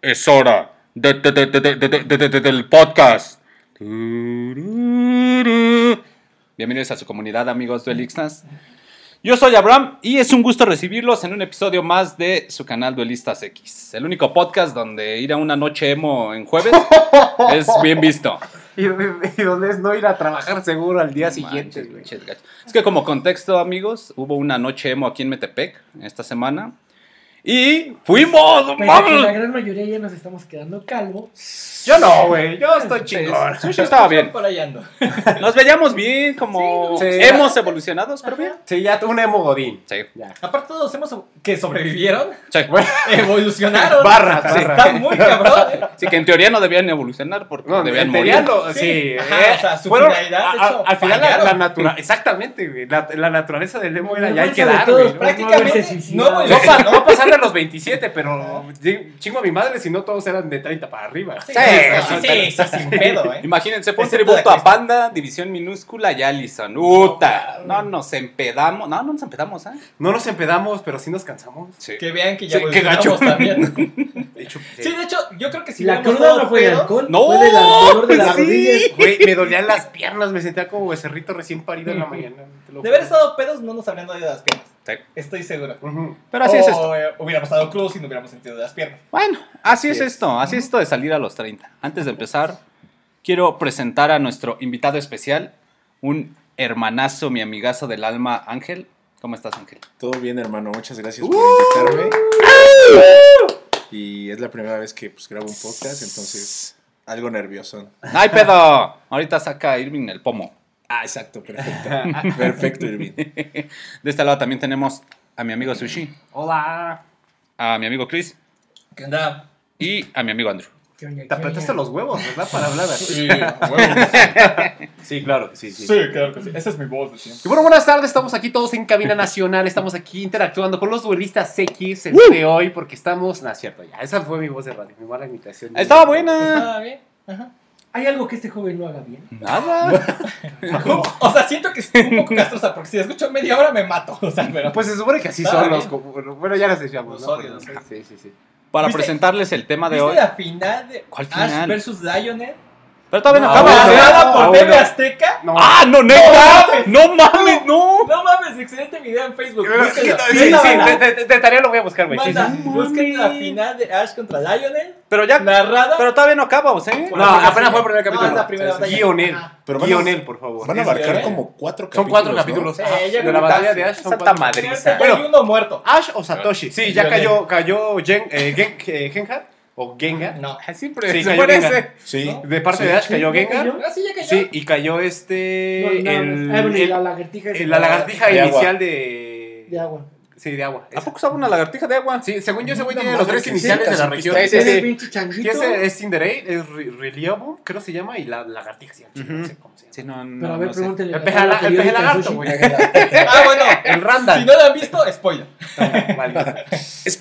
Es hora de, de, de, del podcast. Bienvenidos a su comunidad, amigos duelistas. Yo soy Abraham y es un gusto recibirlos en un episodio más de su canal Duelistas X, el único podcast donde ir a una noche emo en jueves es bien visto. Y, donde es no ir a trabajar seguro al día siguiente. Es que como contexto, amigos, hubo una noche emo aquí en Metepec esta semana y fuimos, ¡vamos! la gran mayoría ya nos estamos quedando calvo. Yo no, güey. Yo estoy chingón. Sushi estaba bien. Por ahí ando. Nos veíamos bien, como Sí. hemos evolucionados, pero bien. Sí, ya un emo godín. Sí. Ya. Aparte todos hemos que sobrevivieron, Sí. evolucionaron. Barras, Sí. Está muy cabrón. ¿eh? Sí, que en teoría no debían evolucionar porque No, debían en morir. lo- Sí. sí. Ajá, eh, o sea, su fueron- finalidad, de a- a- hecho, al final la, fallaron. naturaleza, exactamente, güey. La, la naturaleza del emo era ya hay que dar, güey. ¿no? Prácticamente no No, evolucionó. pa- no va a pasar de los 27, pero chingo a mi madre si no todos eran de 30 para arriba. Sí, Sí, sí, sí, sí, sí, sin pedo, ¿eh? Imagínense, fue un tributo a Panda, División Minúscula y Allison. ¡Uta! No nos empedamos. No, no nos empedamos, ¿eh? No nos empedamos, pero sí nos cansamos. Sí. Que vean que ya gacho. también. De hecho, Sí, de hecho, yo creo que si la cruda no fue de alcohol, No, fue del dolor de las sí. rodillas. Güey, me dolían las piernas, me sentía como becerrito recién parido en la mañana. De haber estado pedos, no nos habrían dado de las piernas. Estoy seguro. Ujú. Pero así es O, esto. eh, hubiéramos estado cruz y no hubiéramos sentido de las piernas. Bueno, así es Así es. esto. Así es esto de salir a los 30. Antes de empezar, quiero presentar a nuestro invitado especial, un hermanazo, mi amigazo del alma, Ángel. ¿Cómo estás, Ángel? Todo bien, hermano. Muchas gracias Uh. por invitarme. Y es la primera vez que pues, grabo un podcast, entonces algo nervioso. ¡Ay, pedo! Ahorita saca Irving el pomo. Ah, exacto, perfecto. Perfecto, Irving. De este lado también tenemos a mi amigo Sushi, Hola. a mi amigo Chris ¿Qué onda? y a mi amigo Andrew. ¿Qué oña, Te apretaste los huevos, ¿verdad? Para hablar así. Sí, Sí, claro, sí, sí. claro que sí. Esa es mi voz de siempre. Y bueno, buenas tardes, estamos aquí todos en Cabina Nacional, estamos aquí interactuando con los duelistas X el día de hoy, porque estamos... No, es cierto, ya, esa fue mi voz de radio, mi mala imitación. Estaba buena. Estaba bien. Ajá. ¿Hay algo que este joven no haga bien? Nada. O sea, siento que es un poco castrosa porque si escucho media hora me mato. O sea, pero. Pues se supone que así son los... bien. como- Bueno, bueno, ya las decíamos, Los ¿no? odio, los Pero- odio. Sí, sí, sí. Para ¿Viste? presentarles el tema de ¿Viste hoy. la final de ¿Cuál Ash final? versus Lionel? Pero todavía no No, acaba. no, ¿Narrada no, por no, TV no. Azteca? No. ¡Ah, no, neta! ¡No mames, no! No mames, excelente video en Facebook. Sí, Búsquenlo. sí, Sí, de, de- de tarea lo voy a buscar, güey. Sí, sí. busquen la final de Ash contra Lionel. Pero ya. Narrada. Pero todavía no acabamos, ¿eh? No, apenas fue el primer No, capítulo. es la primera batalla. Guionel. Ajá. Pero van a- Guionel, por favor. Van a abarcar como cuatro Son capítulos. cuatro ¿no? capítulos Sí, ajá, ya de la batalla de Ash. Son Santa cuatro. madriza. Ya hay uno muerto. Ash o Satoshi. Sí, ya Guionel. cayó, cayó Gen, eh, Gen, eh, o Gengar. No. Siempre Sí, se cayó parece. Gengar. Sí. De parte Sí. de Ash cayó. Gengar. ¿Cayó? Ah, sí, ya cayó. Sí, y cayó este. No, el. Ah, el- la lagartija el- la lagartija De agua. inicial de. de agua. Sí, de agua. ¿A poco sabe una lagartija de agua? Sí, según yo, ese güey tiene los tres iniciales de la región. Sí, es Cinderade, es Re- Reliable, creo que se llama, y la lagartija, sí, no sé cómo se llama. Sí, no, no, Pero a ver, pregúntenle. El peje lagarto, güey. Ah, bueno. El Randall. Si no lo han visto, spoiler. Vale.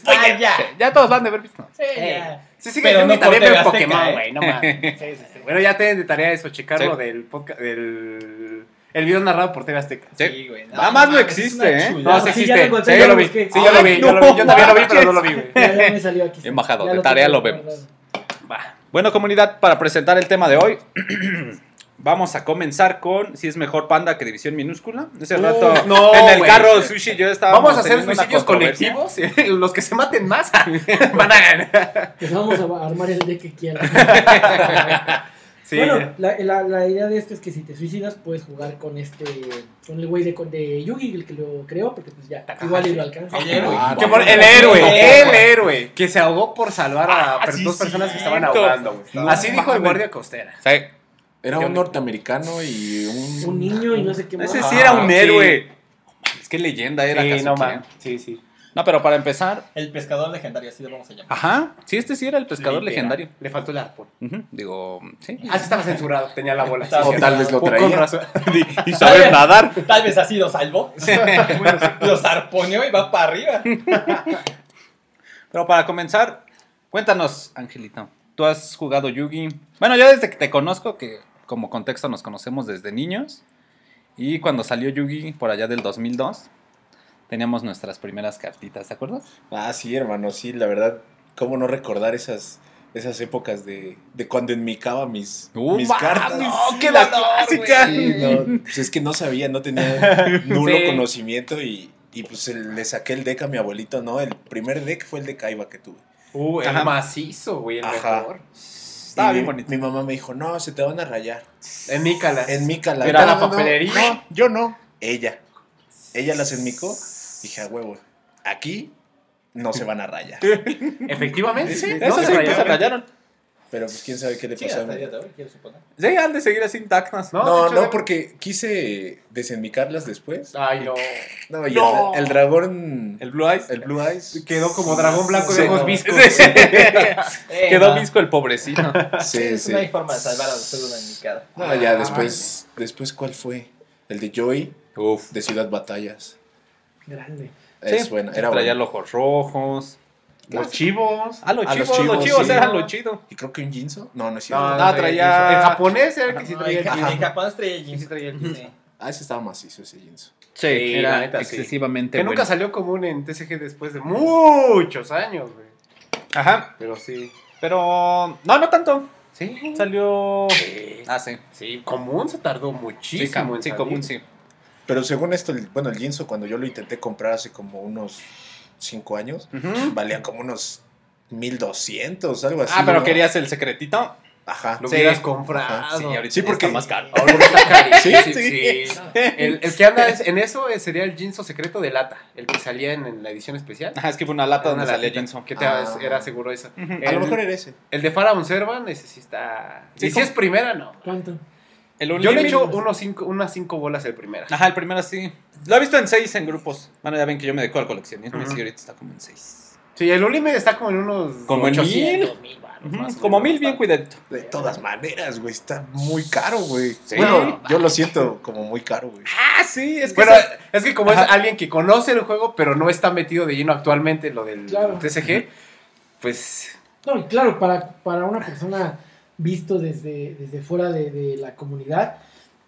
Ah, ya. Ya todos van de haber visto. Sí, ya. Sí, sí, Pero que no no también por ver Pokémon, ¿eh? güey, no mames. Bueno, ya tienen de tarea eso, checarlo del podcast, del el video narrado por TV Azteca. Sí. güey. Nada más no mames, existe, ¿eh? No, sí existe. Sí, ya yo lo vi. Sí, yo lo vi. Yo, no también lo vi, pero no lo vi, güey. Ya, me salió aquí. Embajado, Ya de tarea lo vemos. Bueno, comunidad, para presentar el tema de hoy, vamos a comenzar con si es mejor panda que división minúscula. Ese rato no, en el güey. carro sushi yo estaba. Vamos a hacer suicidios colectivos. Los que se maten más van a ganar. Pues vamos a armar el deck que quieran. Sí. Bueno, la, la, la idea de esto es que si te suicidas puedes jugar con este, con el güey de, con- de Yugi, el que lo creó, porque pues ya, igual y lo alcanza. El héroe. Ah, Que por- el héroe, el héroe, que se ahogó por salvar a Ah, per- sí, dos personas que estaban ahogando. güey. No Así dijo el guardia costera. Sí, Era un norteamericano y un. Un niño y no sé qué más. ese sí era un sí. héroe. Es que leyenda era Sí, no ¿eh? man. Sí, sí. No, pero para empezar, El pescador legendario, así lo vamos a llamar. ajá, sí, este sí era el pescador Literal. legendario. Le faltó el arpón. Digo, sí. Ah, sí estaba censurado, tenía la bola. Estaba O tal vez lo Con traía. razón. Y saber nadar. Tal vez así lo salvó. Los arponeó y va para arriba. Pero para comenzar, cuéntanos, Angelito. Tú has jugado Yugi. Bueno, yo desde que te conozco, que como contexto nos conocemos desde niños. Y cuando salió Yugi por allá del 2002, teníamos nuestras primeras cartitas, ¿te acuerdas? Ah, sí, hermano, sí, la verdad. ¿Cómo no recordar esas, esas épocas de, de cuando enmicaba mis, ¡Uh, mis cartas? ¡Oh, qué La clásica. Sí, no, pues es que no sabía, no tenía nulo Sí. conocimiento y, y pues el- le saqué el deck a mi abuelito, ¿no? El primer deck fue el de Kaiba que tuve. Uh, el Ajá. macizo, güey, el Ajá. mejor. Estaba bien bonito. Mi mamá me dijo, no, se te van a rayar. En Mícalas. En mica la Era la No, no, no, papelería. No, yo no. Ella. Ella las enmicó. Dije, a huevo, aquí no se van a rayar. Efectivamente. Sí, no Eso se sí, que rayaron. se rayaron. Pero pues quién sabe qué le Sí, pasó a hasta día de hoy, quiero suponer. Sí, han de seguir así intactas. No, No, no, de- porque quise desenmicarlas después. Ay, no. No, y No. El, el dragón, El Blue Eyes. el Blue Eyes. Quedó como dragón blanco Sí, de ojos no. viscos. Sí. Eh, Quedó no. visco el pobrecito. Sí, Es sí. una hay forma de salvar a después de una indicada. No, ya después, después, ¿cuál fue? El de Joey, Uf. de Ciudad Batallas. Grande. Es Sí, buena, era Traía buena. los ojos rojos. Los chivos. Ah, los Ah, los chivos, los chivos, chivos sí. eran lo chido. Y creo que un Jinzo. No, no es cierto. No, Ah, traía- El japonés era el que sí No, traía el en, jeans. en Japón traía el Sí, jeans. sí traía el. Sí. Ah, ese estaba macizo, ese Jinzo. Sí, Sí, era la neta, sí. excesivamente Que nunca bueno. salió común en TCG después de muchos años, güey. Ajá, Pero sí. pero... No, no tanto. Sí. Salió... Sí. Ah, sí. Sí, común se tardó Sí, muchísimo. cam- en sí, salir. común, sí. Pero según esto, el- bueno, el Jinzo, cuando yo lo intenté comprar hace como unos 5 años, Ujú. valía como unos 1200, algo así. Ah, pero ¿no? querías el secretito. Ajá. Lo Sí. hubieras comprado. Ajá, Sí, ahorita Sí, porque- está más caro. Ahora está carísimo. Sí, sí, sí. El, el que anda es- en eso eh, sería el Jinzo secreto de lata. El que salía en, en la edición especial. Ajá, es que fue una lata Una donde salía Jinzo. Que te Ah. era seguro esa. Ujú. A lo mejor era ese. El de Pharaon Servan, ese sí está. Sí, y si es primera, no. ¿Cuánto? El Yo le Unlimited- echo unos cinco, unas cinco bolas el primera. Ajá, el primero sí. Lo he visto en seis en grupos. Bueno, ya ven que yo me dedico al coleccionismo y Ujú. sí, ahorita está como en seis. Sí, el Ultimate está como en unos. Como en 800, mil. más Como mil bien cuidadito. De todas maneras, güey, está muy caro, güey. Sí. Bueno, yo lo siento como muy caro, güey. Ah, sí, es que... Bueno, es que como Ajá. es alguien que conoce el juego, pero no está metido de lleno actualmente en lo del Claro. TCG, pues. No, y claro, para, para una persona visto desde, desde fuera de, de la comunidad,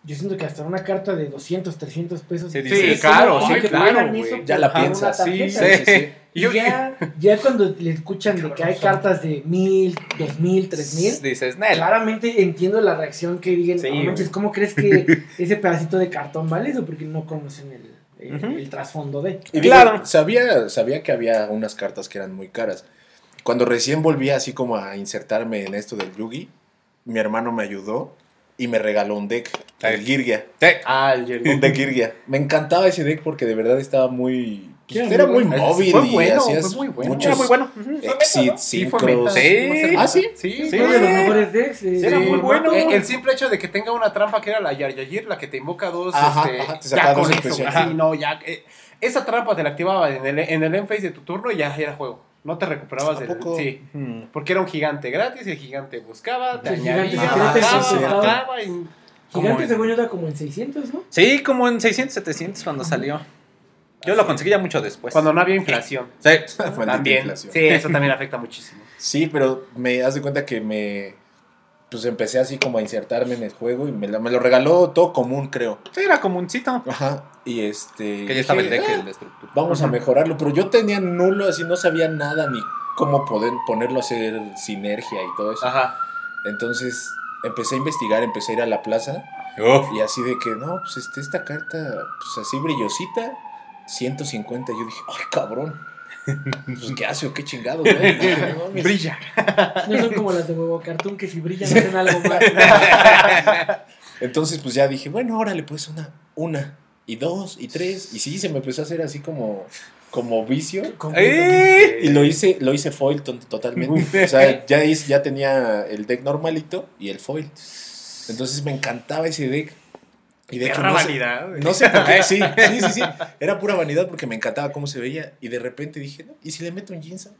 yo siento que hasta una carta de 200, 300 pesos. Sí, Sí, ¿cómo sí, claro, eso Ya la piensas, sí, tarjeta? sí, sí. Y yo- ya, ya cuando le escuchan de que hay cartas de mil, dos mil, tres mil, Dices, Nel. claramente entiendo la reacción que digan, Sí, "No manches, güey. ¿cómo crees que ese pedacito de cartón vale eso? Porque no conocen el, el, Ujú. el trasfondo de. Y digo, Claro. sabía, sabía que había unas cartas que eran muy caras. Cuando recién volví así como a insertarme en esto del Yugi, mi hermano me ayudó y me regaló un deck, el. Girgia. Sí. Ah, el Jerry. Un deck Girgia. Me encantaba ese deck porque de verdad estaba muy... Sí, era muy móvil Fue y bueno, hacías fue muy bueno. muchos Era muy bueno. Ujú. exits, Sí, fue sincros. meta. Sí. Ah, ¿sí? Sí, Sí. Fue de los mejores decks. Era muy bueno. El simple hecho de que tenga una trampa que era la Yar Yagir, la que te invoca dos, Ajá, este, ajá, te con dos especiales. Sí, no, ya. eh, esa trampa te la activaba en el, en el end phase de tu turno y ya era juego. No te recuperabas ¿A del. poco? Sí. Ujú. Porque era un gigante gratis y el gigante buscaba, te El gigante añadía, bajaba, sí, y. Gigante según yo era como en 600, ¿no? Sí, como en 600, 700 cuando salió. Yo lo conseguí ya mucho después. Cuando no había inflación. Sí. Maldita También. inflación. Sí, eso también afecta muchísimo. Sí, pero me das de cuenta que me... Pues empecé así como a insertarme en el juego y me, la- me lo regaló todo común, creo. Sí, era comuncito. Ajá. Y este... Que ya estaba el deck, "Ah, el de estructura. Vamos a mejorarlo, pero yo tenía nulo, así no sabía nada ni cómo poder ponerlo a hacer sinergia y todo eso. Ajá. Entonces empecé a investigar, empecé a ir a la plaza Uf. y así de que, no, pues este, esta carta, pues así brillosita, 150. Yo dije, ay, cabrón. Pues, ¿qué hace o qué no? "No mames". Brilla. No son como las de huevo cartoon que si brillan hacen algo más. Entonces, pues ya dije, bueno, órale, pues una, una, y dos, y tres. Y sí, se me empezó a hacer así como, como vicio. ¡Eh! Y lo hice, lo hice foil to- totalmente. O sea, ya, ya tenía el deck normalito y el foil. Entonces me encantaba ese deck. Y de hecho, Perra no sé, vanidad, güey. no sé por qué. Sí, sí, sí, sí. Era pura vanidad porque me encantaba cómo se veía. Y de repente dije, ¿no? ¿y si le meto un Jinzo?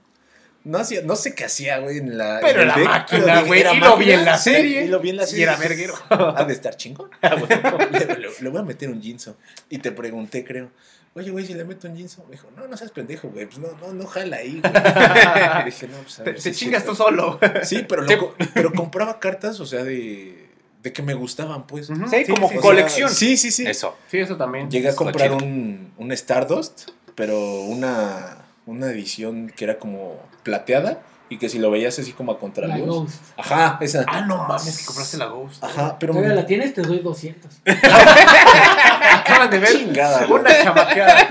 No, hacía, no sé qué hacía, güey, en la. Pero en la deck, máquina, güey, y lo vi en la serie. Y lo vi en la Y serie. era verguero. Ha de estar chingón. le, le- voy a meter un Jinzo. Y te pregunté, creo. Oye, güey, si le meto un Jinzo. Me dijo, no, no seas pendejo, güey. Pues no, no, no jala ahí, güey. dije, no, pues a Te, ver te chingas tú solo. Sí, pero, lo pero compraba cartas, o sea, de, de que me gustaban, pues. Sí, como sí, O sea, colección. sí, sí, sí. Eso. Sí, eso también. Llegué a comprar un, un Stardust, pero una, una edición que era como plateada y que si lo veías así como a La contraluz. Ghost. Ajá, esa. Ah, no mames, que compraste la Ghost. Ajá, pero Todavía la tienes, te doy 200. Acaban de ver Chingada, una chamaqueada.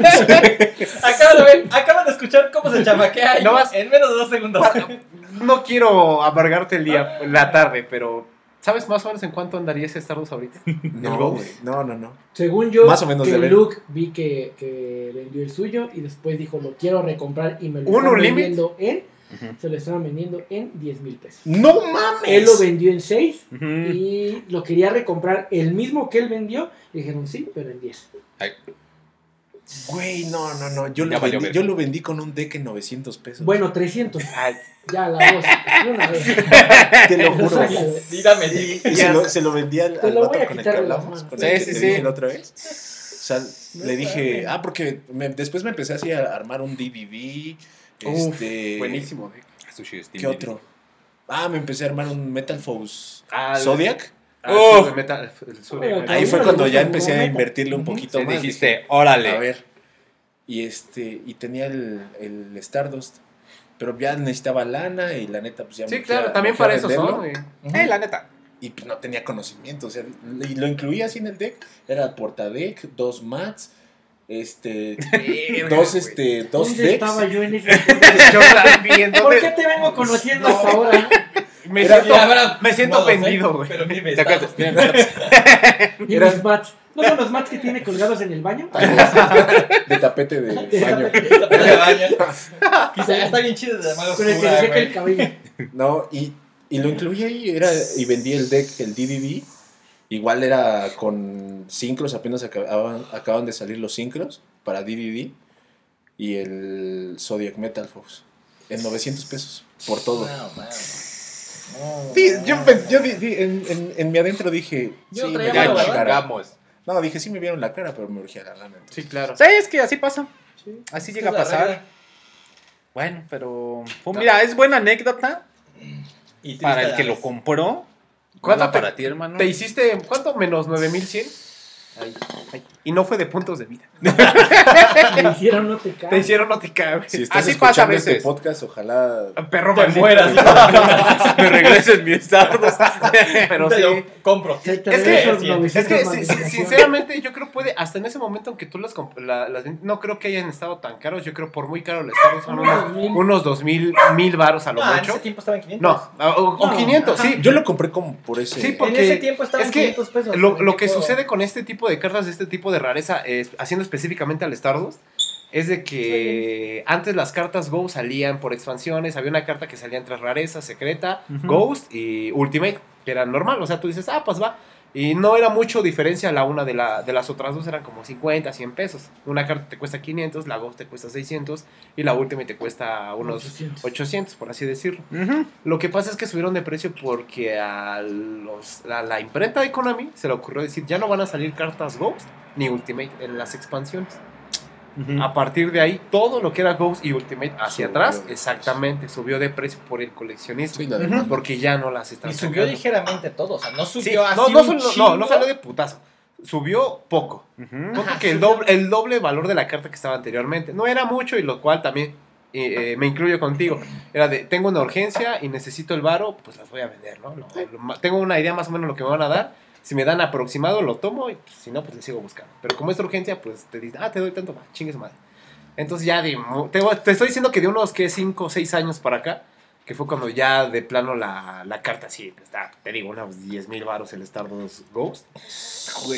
Acaban de, ver- acaban de escuchar cómo se chamaquea No vas- en menos de dos segundos. No quiero amargarte el día, la tarde, pero ¿sabes más o menos en cuánto andaría ese Stardust ahorita? no, güey, no, no, no. Según yo, Más o menos que de ver. Luke vi que, que vendió el suyo y después dijo, lo quiero recomprar y me lo ¿Un están vendiendo en, se lo estaban vendiendo en 10 mil pesos. No mames. Él lo vendió en 6 Ujú. y lo quería recomprar el mismo que él vendió. Y dijeron, sí, pero en 10. Ay, Güey, no, no, no. Yo, lo vendí, yo lo vendí con un deck en 900 pesos. Bueno, 300. Ay, Ya, la dos. Una vez. te lo juro. Dígame, Y, y se, lo, se lo vendí al, al vato con el que hablamos. Con Sí, el que sí, te sí. dije la otra vez. O sea, le dije, ah, porque me- después me empecé así a armar un DVD. Uf, Este, buenísimo. eh. Steam ¿Qué otro? Ah, me empecé a armar un Metal Force Ah, Zodiac. Ah, Uf. metal- el Ahí Ahí fue cuando ya empecé a invertirle un poquito Sí, más. dijiste, Dije, órale. A ver. Y este, y tenía el, el Stardust. Pero ya necesitaba lana y la neta, pues ya Sí, me claro, también me para eso son. Eh, la neta. Y pues no tenía conocimiento. O sea, y lo incluía así en el deck. Era portadeck, dos mats, este, dos, este, dos ¿Dónde decks. estaba yo en ese Yo también, ¿Por ¿dónde- qué te vengo conociendo No. hasta ahora? Me Era- siento, ahora, me siento lo sé, ofendido, güey. Pero mire, ¿Te acuerdas? está- Mira, Y Era- mis mats. ¿No son los mats que tiene colgados en el baño? de tapete de baño. de baño. Quizá está bien chido de mago Con el que oscura, se seca güey. el cabello. No, y, y lo incluí ahí era, y vendí el deck, el DVD. Igual era con sincros, apenas acababan, acaban de salir los sincros para DVD. Y el Zodiac Metal Force. En 900 pesos, por todo. No, man. Sí, yo, pe- yo di- di- en, en- en mi adentro dije, Yo sí, traía me Ya vieron malo, la cara. chingamos. No, dije, sí me vieron la cara, pero me urgía la lana. Sí, claro. Sí, es que así pasa. Así llega a pasar. regla. Bueno, pero. pues mira, es buena anécdota para el que lo compró. ¿Cuánto te- para ti, hermano? ¿Te hiciste cuánto? Menos 9100. Ay. Ay, Y no fue de puntos de vida. Me hicieron no te caes. Te hicieron no te cabe. Si estás Así pasa a escuchando este veces. podcast, ojalá... Perro Te maldito. mueras. Me regreses mi Stardust. Pero Te sí. Compro. Es que- esos es que- 900 Es que, si- si- maldiciones. sinceramente, yo creo puede, hasta en ese momento, aunque tú las, la- las no creo que hayan estado tan caros. Yo creo por muy caro les estaban son Unos unos, 2000. unos 2000, mil varos a lo No, en mucho. ese tiempo estaba en 500. No, o, o No, 500, ajá. sí. Yo lo compré como por ese... Sí, En porque ese tiempo estaba es en que 500 pesos. Lo, en lo que sucede con este tipo de cartas, de este tipo de rareza, haciendo específicamente al Stardust, es de que antes las cartas Go salían por expansiones, había una carta que salía entre rareza, secreta. Ghost y Ultimate, que era normal, o sea, tú dices, ah, pues va. Y no era mucho diferencia la una de, la, de las otras dos, eran como 50, 100 pesos. Una carta te cuesta 500, la Ghost te cuesta 600 y la Ultimate te cuesta unos 800. 800, por así decirlo. Lo que pasa es que subieron de precio porque a, los, a la imprenta de Konami se le ocurrió decir ya no van a salir cartas Ghost ni Ultimate en las expansiones. A partir de ahí, todo lo que era Ghost y Ultimate hacia Subió atrás, de exactamente, subió de precio por el coleccionismo. Sí, la demanda. Porque ya no las están Y subió sacando. ligeramente todo. O sea, no Sí, subió así. no, no, un no, no salió de putazo. Subió poco. Ajá, que el doble, el doble valor de la carta que estaba anteriormente. No era mucho y lo cual también eh, eh, me incluyo contigo. Era de, tengo una urgencia y necesito el varo, pues las voy a vender, ¿no? Lo- tengo una idea más o menos lo que me van a dar. Si me dan aproximado, lo tomo y pues, si no, pues le sigo buscando. Pero como es urgencia, pues te dicen, ah, te doy tanto, va, chingue su madre. Entonces ya de, te, te estoy diciendo que de unos que 5 o 6 años para acá, que fue cuando ya de plano la, la carta, sí, está, te digo, unos 10 mil baros el Stardust Ghost.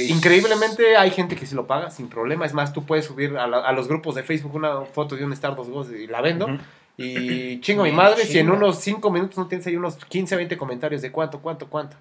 Increíblemente hay gente que sí lo paga sin problema. Es más, tú puedes subir a, la- a los grupos de Facebook una foto de un Stardust Ghost y la vendo. Y chingo mi madre si en unos 5 minutos no tienes ahí unos 15, 20 comentarios de cuánto, cuánto, cuánto.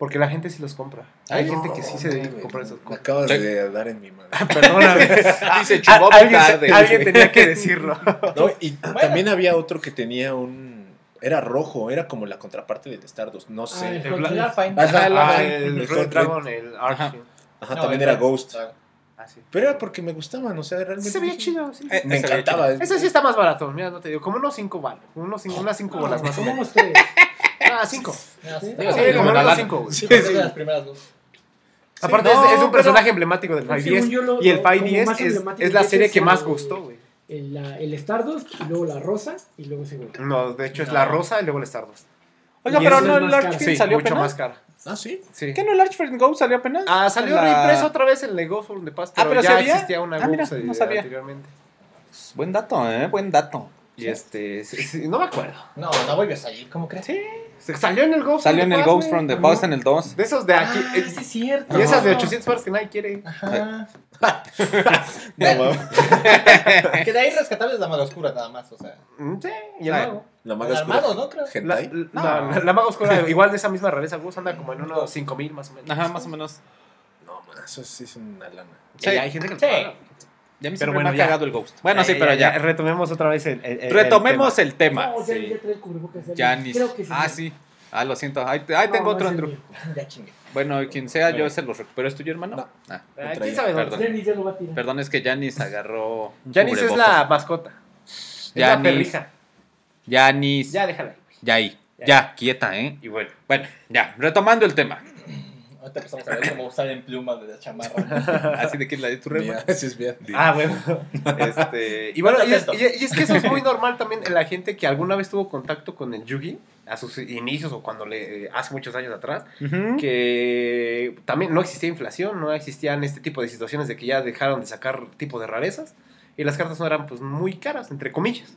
Porque la gente sí los compra. Hay No, gente que sí se dedica a comprar esos Me cosas. acabas Sí. de dar en mi madre. Perdóname. Dice chingó A- alguien, tarde. alguien tenía que decirlo. No, y también había otro que tenía un... Era rojo, era como la contraparte del Stardust, no Ah, sé. el Ah, el- el el Red Dragon, el Ajá. Arch. Ajá, No, también era Ghost. Ah, sí. Pero era porque me gustaban, o sea, realmente... Se veía chido, sí. Eh, Me encantaba. Ese sí está más barato, mira, no te digo, como unos 5 balas, unos cinco- unas 5 bolas más o ¿Cómo ustedes? Ah, 5. No, sí, Digo, Sí, sí, como la. 5. Sí, Creo que sí. de las primeras dos. Aparte no, es, es un pero- personaje emblemático del Según 510 yo lo- y el lo- como 510 más es, emblemático es la de serie que es más el- gustó, güey. el, la- el Stardust, y luego la rosa, y luego ese güey. No, de hecho es No. la rosa y luego el Stardust. Oiga, Y pero no es el más Sí, salió mucho apenas. más cara. Ah, sí. Sí. ¿Qué no el Archfiend Go salió apenas? Ah, salió la- reimpreso otra vez el de Paz, Ah, pero, pero ya ¿sí había? existía una Ah, mira, eh, no sabía. anteriormente. Buen dato, ¿eh? Buen dato. Y este, sí, sí, no me acuerdo. No, no vuelve a salir, ¿cómo crees? Sí, se salió en el Ghost. Salió en from el the Ghost from the. Past en el 2. De esos de aquí. Ah, eh, sí es cierto. y esas de No. 800 baros que nadie quiere. Ajá. No, que de ahí rescatables la maga oscura nada más, o sea. Mm, Sí, y el mago. La El maga armado, oscura. ¿no? Creo. La, la, la- la maga oscura, igual de esa misma rareza, Gus anda como en unos 5000 más o menos. Ajá, más o menos. No, man, eso sí es una lana. Y Sí. hay gente que lo Sí. paga. Ya me, Pero pero bueno, me ha ya. cagado el Ghost. Bueno, sí, Eh, pero ya. Retomemos otra vez el. el- el- Retomemos el el tema. No, ya, sí. ya trae el cubrebocas. ya- Janis. Creo que Ah, sí. Ah, lo siento. Ahí, ahí No, tengo no otro, Andrew. Ya chingue. Bueno, quien sea, yo se los recupero. ¿Es tuyo, hermano? No. Ah, traía. ¿Quién sabe dónde? Ya lo va a tirar. perdón, es que Janis agarró. Janis es la mascota. Es la Janis. perrija. Janis. Ya, déjala. Ya ahí. Ya. Ya, quieta, ¿eh? Y bueno. Bueno, ya, retomando el tema. Ahorita empezamos a ver cómo salen plumas de la chamarra. Así de que la de tu rema. Ese es bien. Ah, bueno. Este, y bueno, y es, Atento. y- y es que eso es muy normal también en la gente que alguna vez tuvo contacto con el Yugi, a sus inicios o cuando le, eh, hace muchos años atrás, que también no existía inflación, no existían este tipo de situaciones de que ya dejaron de sacar tipo de rarezas y las cartas no eran pues muy caras, entre comillas.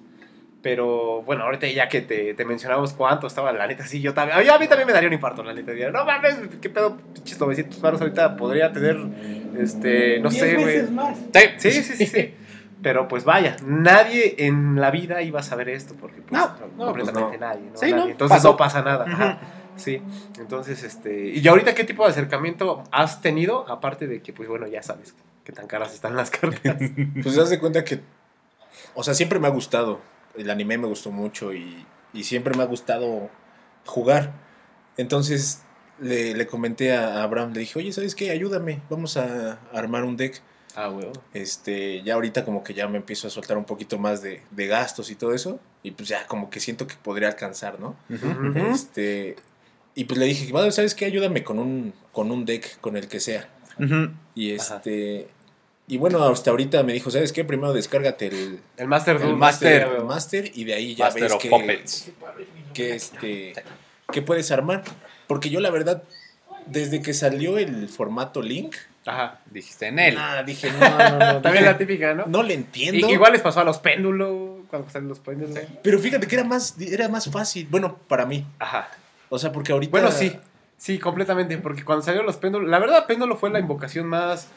Pero bueno, ahorita ya que te, te mencionamos cuánto estaba, la neta, sí, yo también. A mí también me daría un infarto, la neta. Diría, no mames, qué pedo, pinches 900 baros ahorita podría tener, este, no Diez sé, güey. veces más. Sí. Sí, sí, sí, sí. Pero pues vaya, nadie en la vida iba a saber esto porque pues, No, no, completamente pues, nadie, ¿no? Sí, Nadie. ¿no? Entonces Pasó. no pasa nada. ajá. Sí. Entonces, este, y ahorita qué tipo de acercamiento has tenido aparte de que pues bueno, ya sabes qué tan caras están las cartas. Pues te das de cuenta que, o sea, siempre me ha gustado. El anime me gustó mucho y, y siempre me ha gustado jugar. Entonces le, le comenté a Abraham, le dije, oye, ¿sabes qué? Ayúdame, vamos a armar un deck. Ah, huevo. Este, ya ahorita como que ya me empiezo a soltar un poquito más de, de gastos y todo eso. Y pues ya como que siento que podría alcanzar, ¿no? Este, y pues le dije, bueno, ¿sabes qué? Ayúdame con un, con un deck, con el que sea. Y Ajá. Y bueno, hasta ahorita me dijo, ¿sabes qué? Primero descárgate el, El Master El. Master. Master y de ahí ya Master ves que, Puppets. que, este, que puedes armar. Porque yo la verdad, desde que salió el formato Link, Ajá. Dijiste en él. ah, dije, no, no, no. También dije, la típica, ¿no? no le I- entiendo. igual les pasó a los péndulos, cuando salen los péndulos. Pero fíjate que era más, era más fácil. Bueno, para mí. Ajá. O sea, porque ahorita. Bueno, sí. Sí, completamente. Porque cuando salieron los péndulos, la verdad, péndulo fue la invocación más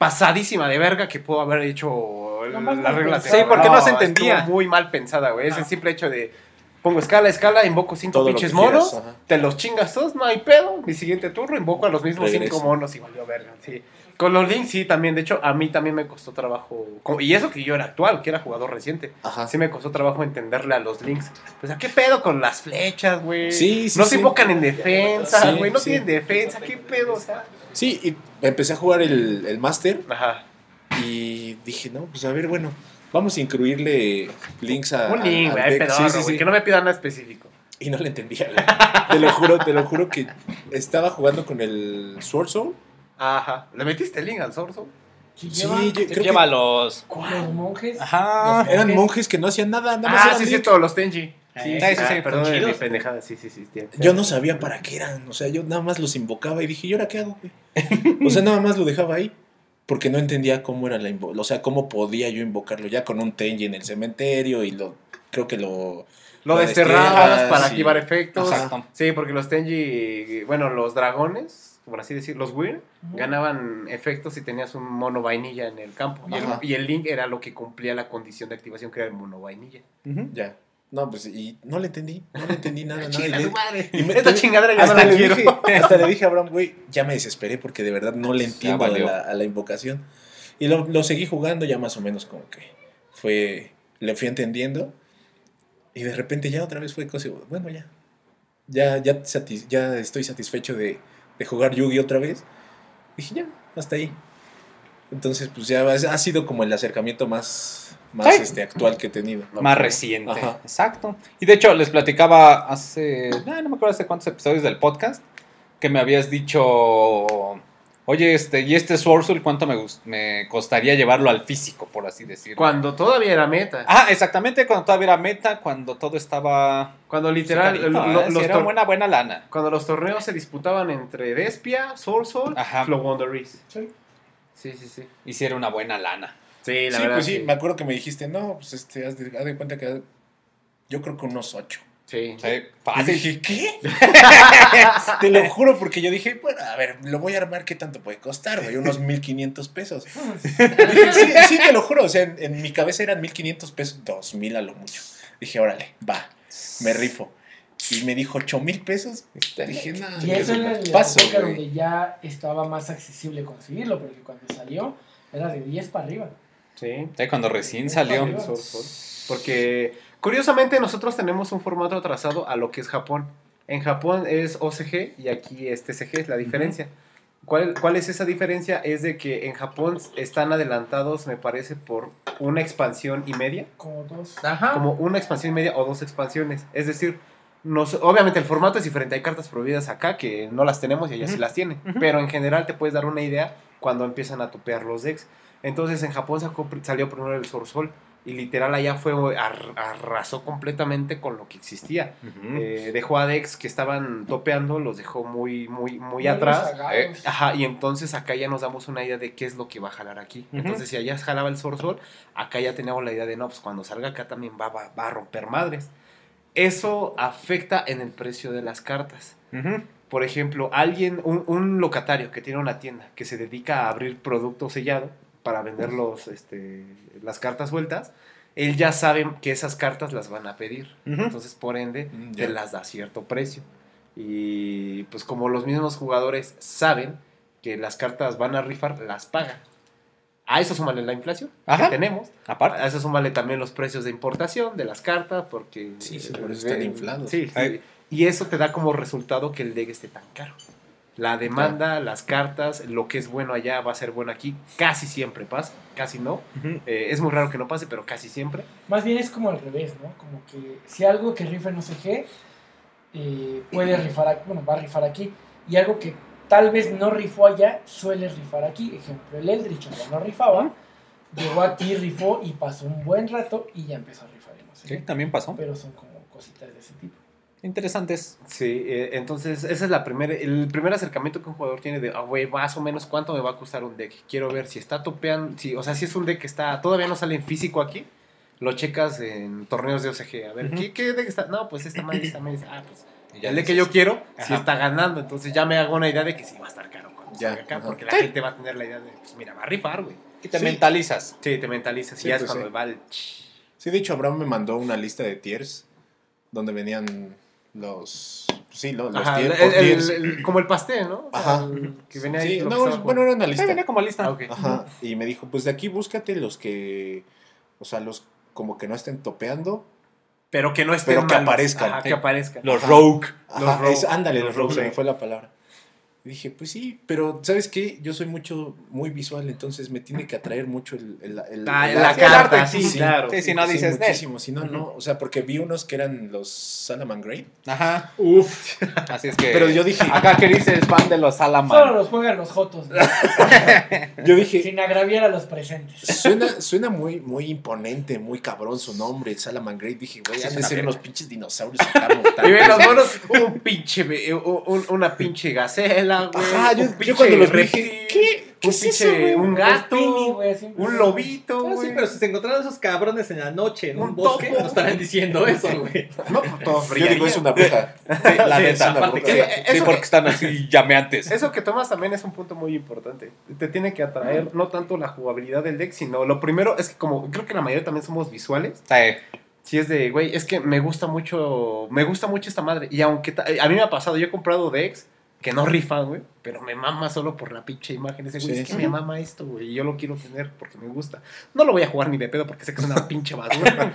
pasadísima de verga que pudo haber hecho el- La más las reglas. Sí, porque no se entendía. muy mal pensada, güey. Es el simple hecho de pongo escala, escala, invoco cinco pinches quieras, monos, te los chingas todos, no hay pedo. Mi siguiente turno invoco a los mismos Regreso. cinco monos y valió verga. Sí. Con los links, sí, también. De hecho, a mí también me costó trabajo. Y eso que yo era actual, que era jugador reciente. Ajá. Sí me costó trabajo entenderle a los links. Pues, ¿a qué pedo con las flechas, güey? Sí, sí, No se sí. invocan en defensa, Sí, güey. no sí. tienen defensa, ¿qué pedo? O sea. Sí, y empecé a jugar el, el Master Ajá. y dije, no, pues a ver, bueno, vamos a incluirle links a. Un link, güey, pedorro, Sí, sí, sí. que no me pidan nada específico. Y no le entendía, güey. Te lo juro, te lo juro que estaba jugando con el Sword Soul. Ajá. ¿Le metiste el link al Sorso? Sí, Sí, lleva yo creo que Lleva los. los monjes. Ajá. eran monjes que no hacían nada, nada más Ah, sí, todos los Tenji. Sí, Sí, sí, sí, sí, sí. Perdón, mi pendejada, sí, sí, Yo no sabía para qué eran, o sea, yo nada más los invocaba y dije, ¿y ahora qué hago? O sea, nada más lo dejaba ahí. Porque no entendía cómo era la o sea, cómo podía yo invocarlo ya con un Tenji en el cementerio y lo creo que lo Lo Lo desterrabas para y- activar efectos. Exacto. Sí, porque los Tenji, bueno, los dragones, por así decir, los Weird, ganaban efectos si tenías un mono vainilla en el campo. Y el, Ajá. y el Link era lo que cumplía la condición de activación, que era el mono vainilla. Ya. No, pues y no le entendí, no le entendí nada, nada. y Chinga le- su madre. y me- Esta chingadera ya no hasta, la le quiero. dije, hasta le dije a Abraham, güey, ya me desesperé porque de verdad no le entiendo a la, a la invocación. Y lo, lo seguí jugando ya más o menos como que fue, le fui entendiendo. Y de repente ya otra vez fue cosa, bueno, ya. Ya, ya, satis- ya estoy satisfecho de, de jugar Yugi otra vez. Dije, ya, hasta ahí. Entonces, pues ya ha sido como el acercamiento más, más Sí. este, actual que he tenido. Más reciente. Ajá. Exacto. Y de hecho, les platicaba hace. ah, no me acuerdo hace cuántos episodios del podcast. Que me habías dicho. Oye, este, ¿y este Swordsoul cuánto me, me costaría llevarlo al físico, por así decirlo? Cuando todavía era meta. Ah, exactamente, cuando todavía era meta, cuando todo estaba... Cuando literal, Carito, lo- ¿eh? los, era buena, buena lana. cuando los torneos se disputaban entre Despia, Soul Soul, Ajá. Flow Wonderies. Sí. Sí, sí, sí. Hiciera una buena lana. Sí, la sí, verdad. pues sí, sí. me acuerdo que me dijiste, no, pues este, haz de, haz de cuenta que yo creo que unos ocho. Sí. Sí, Y fácil. dije, ¿qué? Te lo juro, porque yo dije, bueno, a ver, lo voy a armar, ¿qué tanto puede costar, güey? Unos 1500 pesos. Dije, sí, sí, te lo juro, o sea, en, en mi cabeza eran 1500 pesos, 2000 a lo mucho. Dije, órale, va, me rifo. Y me dijo 8000 pesos. Dije, no, Y eso era la paso, época güey. donde ya estaba más accesible conseguirlo, porque cuando salió era de 10 para arriba. Sí. Sí, cuando recién salió. Porque curiosamente nosotros tenemos un formato atrasado a lo que es Japón. En Japón es OCG y aquí es TCG, es la diferencia. ¿Cuál, ¿Cuál es esa diferencia? Es de que en Japón están adelantados, me parece, por una expansión y media. Como dos. Ajá. Como una expansión y media o dos expansiones. Es decir, nos, obviamente el formato es diferente. Hay cartas prohibidas acá que no las tenemos y allá sí Ujú. las tienen. Pero en general te puedes dar una idea cuando empiezan a topear los decks. Entonces en Japón sacó- salió primero el Sorsol y literal allá fue ar- arrasó completamente con lo que existía. Ujú. Eh, dejó a decks que estaban topeando, los dejó muy, muy, muy atrás. rezagados. Ajá, y entonces acá ya nos damos una idea de qué es lo que va a jalar aquí. Ujú. Entonces, si allá jalaba el Sorsol, acá ya teníamos la idea de no, pues cuando salga acá también va, va, va a romper madres. Eso afecta en el precio de las cartas. Por ejemplo, alguien, un, un locatario que tiene una tienda que se dedica a abrir producto sellado para vender los, este, las cartas vueltas, él ya sabe que esas cartas las van a pedir. Ujú. Entonces, por ende, Mm, te las da a cierto precio. Y pues como los mismos jugadores saben que las cartas van a rifar, las pagan. A eso súmale la inflación Ajá. que tenemos. Aparte. A eso súmale también los precios de importación de las cartas, porque... Sí, sí, por eso están eh, inflados. Sí. Y eso te da como resultado que el deck esté tan caro. La demanda, las cartas, lo que es bueno allá va a ser bueno aquí. Casi siempre pasa, casi no. Eh, es muy raro que no pase, pero casi siempre. Más bien es como al revés, ¿no? Como que si algo que rifa no sé qué, eh, puede rifar aquí, bueno, va a rifar aquí. Y algo que tal vez no rifó allá, suele rifar aquí. Ejemplo, el Eldritch no rifaba, llegó aquí, rifó y pasó un buen rato y ya empezó a rifar en no sé Sí, qué. también pasó. Pero son como cositas de ese tipo. Interesantes. Sí, eh, entonces ese es la primera, el primer acercamiento que un jugador tiene de, ah, güey, más o menos cuánto me va a costar un deck. Quiero ver si está topeando, si, o sea, si es un deck que está, todavía no sale en físico aquí, lo checas en torneos de OCG. A ver, Ujú. ¿qué, ¿qué deck está? No, pues esta madre, esta madre. Ah, pues Y ya el deck que yo quiero, si Ajá. está ganando. Entonces ya me hago una idea de que sí va a estar caro cuando Ya, salga acá, ajá. porque la Sí. gente va a tener la idea de, pues mira, va a rifar, güey. Y te Sí. mentalizas. Sí, te mentalizas. Sí, y ya es pues cuando sí. va el... Sí, de hecho, Abraham me mandó una lista de tiers donde venían los. Sí, lo- los, Ajá, tier- el- por el- tiers. el- como el pastel, ¿no? O sea, Ajá. el que venía ahí. Sí, que bueno, era una lista. viene como lista. Ah, ok. Ajá. Y me dijo, pues de aquí búscate los que. O sea, los como que no estén topeando. Pero que no estén Pero que malos. aparezcan. Ajá, que aparezcan. Los rogue. Ajá, Los rogue. es- ándale, Los los rogues, se rogue. me fue la palabra. Y dije, pues sí, pero ¿sabes qué? Yo soy mucho, muy visual, entonces me tiene que atraer mucho el, el, el- Ah, el la arte. carta, sí, sí, claro. Sí, si no Sí, dices, "Nel". muchísimo, si no, no. O sea, porque vi unos que eran los Salaman Great. Ajá. Uf. Así es que. Pero yo dije, Acá que dices fan de los Solo Salaman. los juegan los Jotos, ¿no? yo dije, sin agraviar a los presentes. Suena, suena muy, muy imponente, muy cabrón su nombre, Salaman Great. Dije, güey, Sí, han de ser unos pinches dinosaurios. Y ven los monos, un pinche, un- una pinche gacela, güey. Ajá, yo, cuando los dije, ¿qué? ¿Qué un es pinche, eso, güey? un gato, Los Pini, güey, así. un lobito, Ah, sí, güey. pero si se encontraran esos cabrones en la noche en un, Un bosque, topo. no estarán diciendo eso, güey. No, pues todos Yo digo, es una bruja. Sí, la Sí, neta. una bruja. Sí, porque que- están así llameantes. Eso que tomas también es un punto muy importante. Te tiene que atraer no tanto la jugabilidad del deck, sino lo primero es que como creo que la mayoría también somos visuales, Sí. si es de, güey, es que me gusta mucho, me gusta mucho esta madre. Y aunque a mí me ha pasado, yo he comprado decks que no rifan, güey, pero me mama solo por la pinche imagen. Ese güey, Sí, es que sí. me mama esto, güey, y yo lo quiero tener porque me gusta. No lo voy a jugar ni de pedo porque sé que es una pinche basura,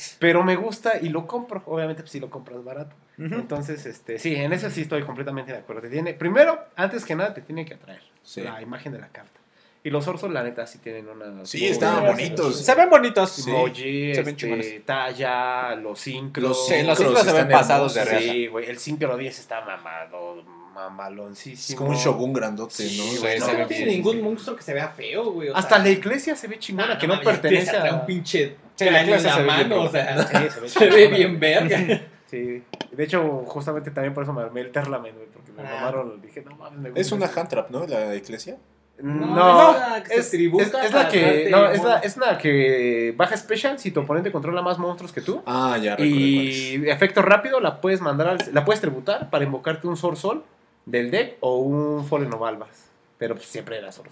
pero me gusta y lo compro. Obviamente, pues si lo compras barato. Entonces, este, sí, en eso sí estoy completamente de acuerdo. Te tiene, primero, antes que nada, te tiene que atraer Sí. la imagen de la carta. Y los orsos, la neta, sí tienen una... Sí, estaban bonitos. Se ven bonitos. Sí. Emoji, Se ven este, talla, los sincros. Los Sí, los sincros sincros se ven pasados de reata. Sí, güey, el sincro 10 está mamado, mamaloncísimo. Es como un shogun grandote, Sí, ¿no? güey, No, se ve no tiene bien, ningún sí. monstruo que se vea feo, güey. o Hasta sea, la iglesia se ve chingona, no, que no pertenece a... un pinche Sí, la cráneo en clase la se ve bien, mano, o güey. sea, Sí, se ve se ve chingona. bien verga. Sí. De hecho, justamente también por eso me armé el Terlamen, güey, porque me Ah. mamaron. Dije, no mames, me Es gusta una eso. hand trap, ¿no? La iglesia. No, No, es la que se es, tributa es- es para la que darte no, es la, es que baja special si tu oponente controla más monstruos que tú. Ah, ya recuerdo cuál es. Y efecto rápido la puedes mandar al, la puedes tributar para invocarte un Sword Soul del deck o un Fallen of Albas. Pero pues, siempre era Soul.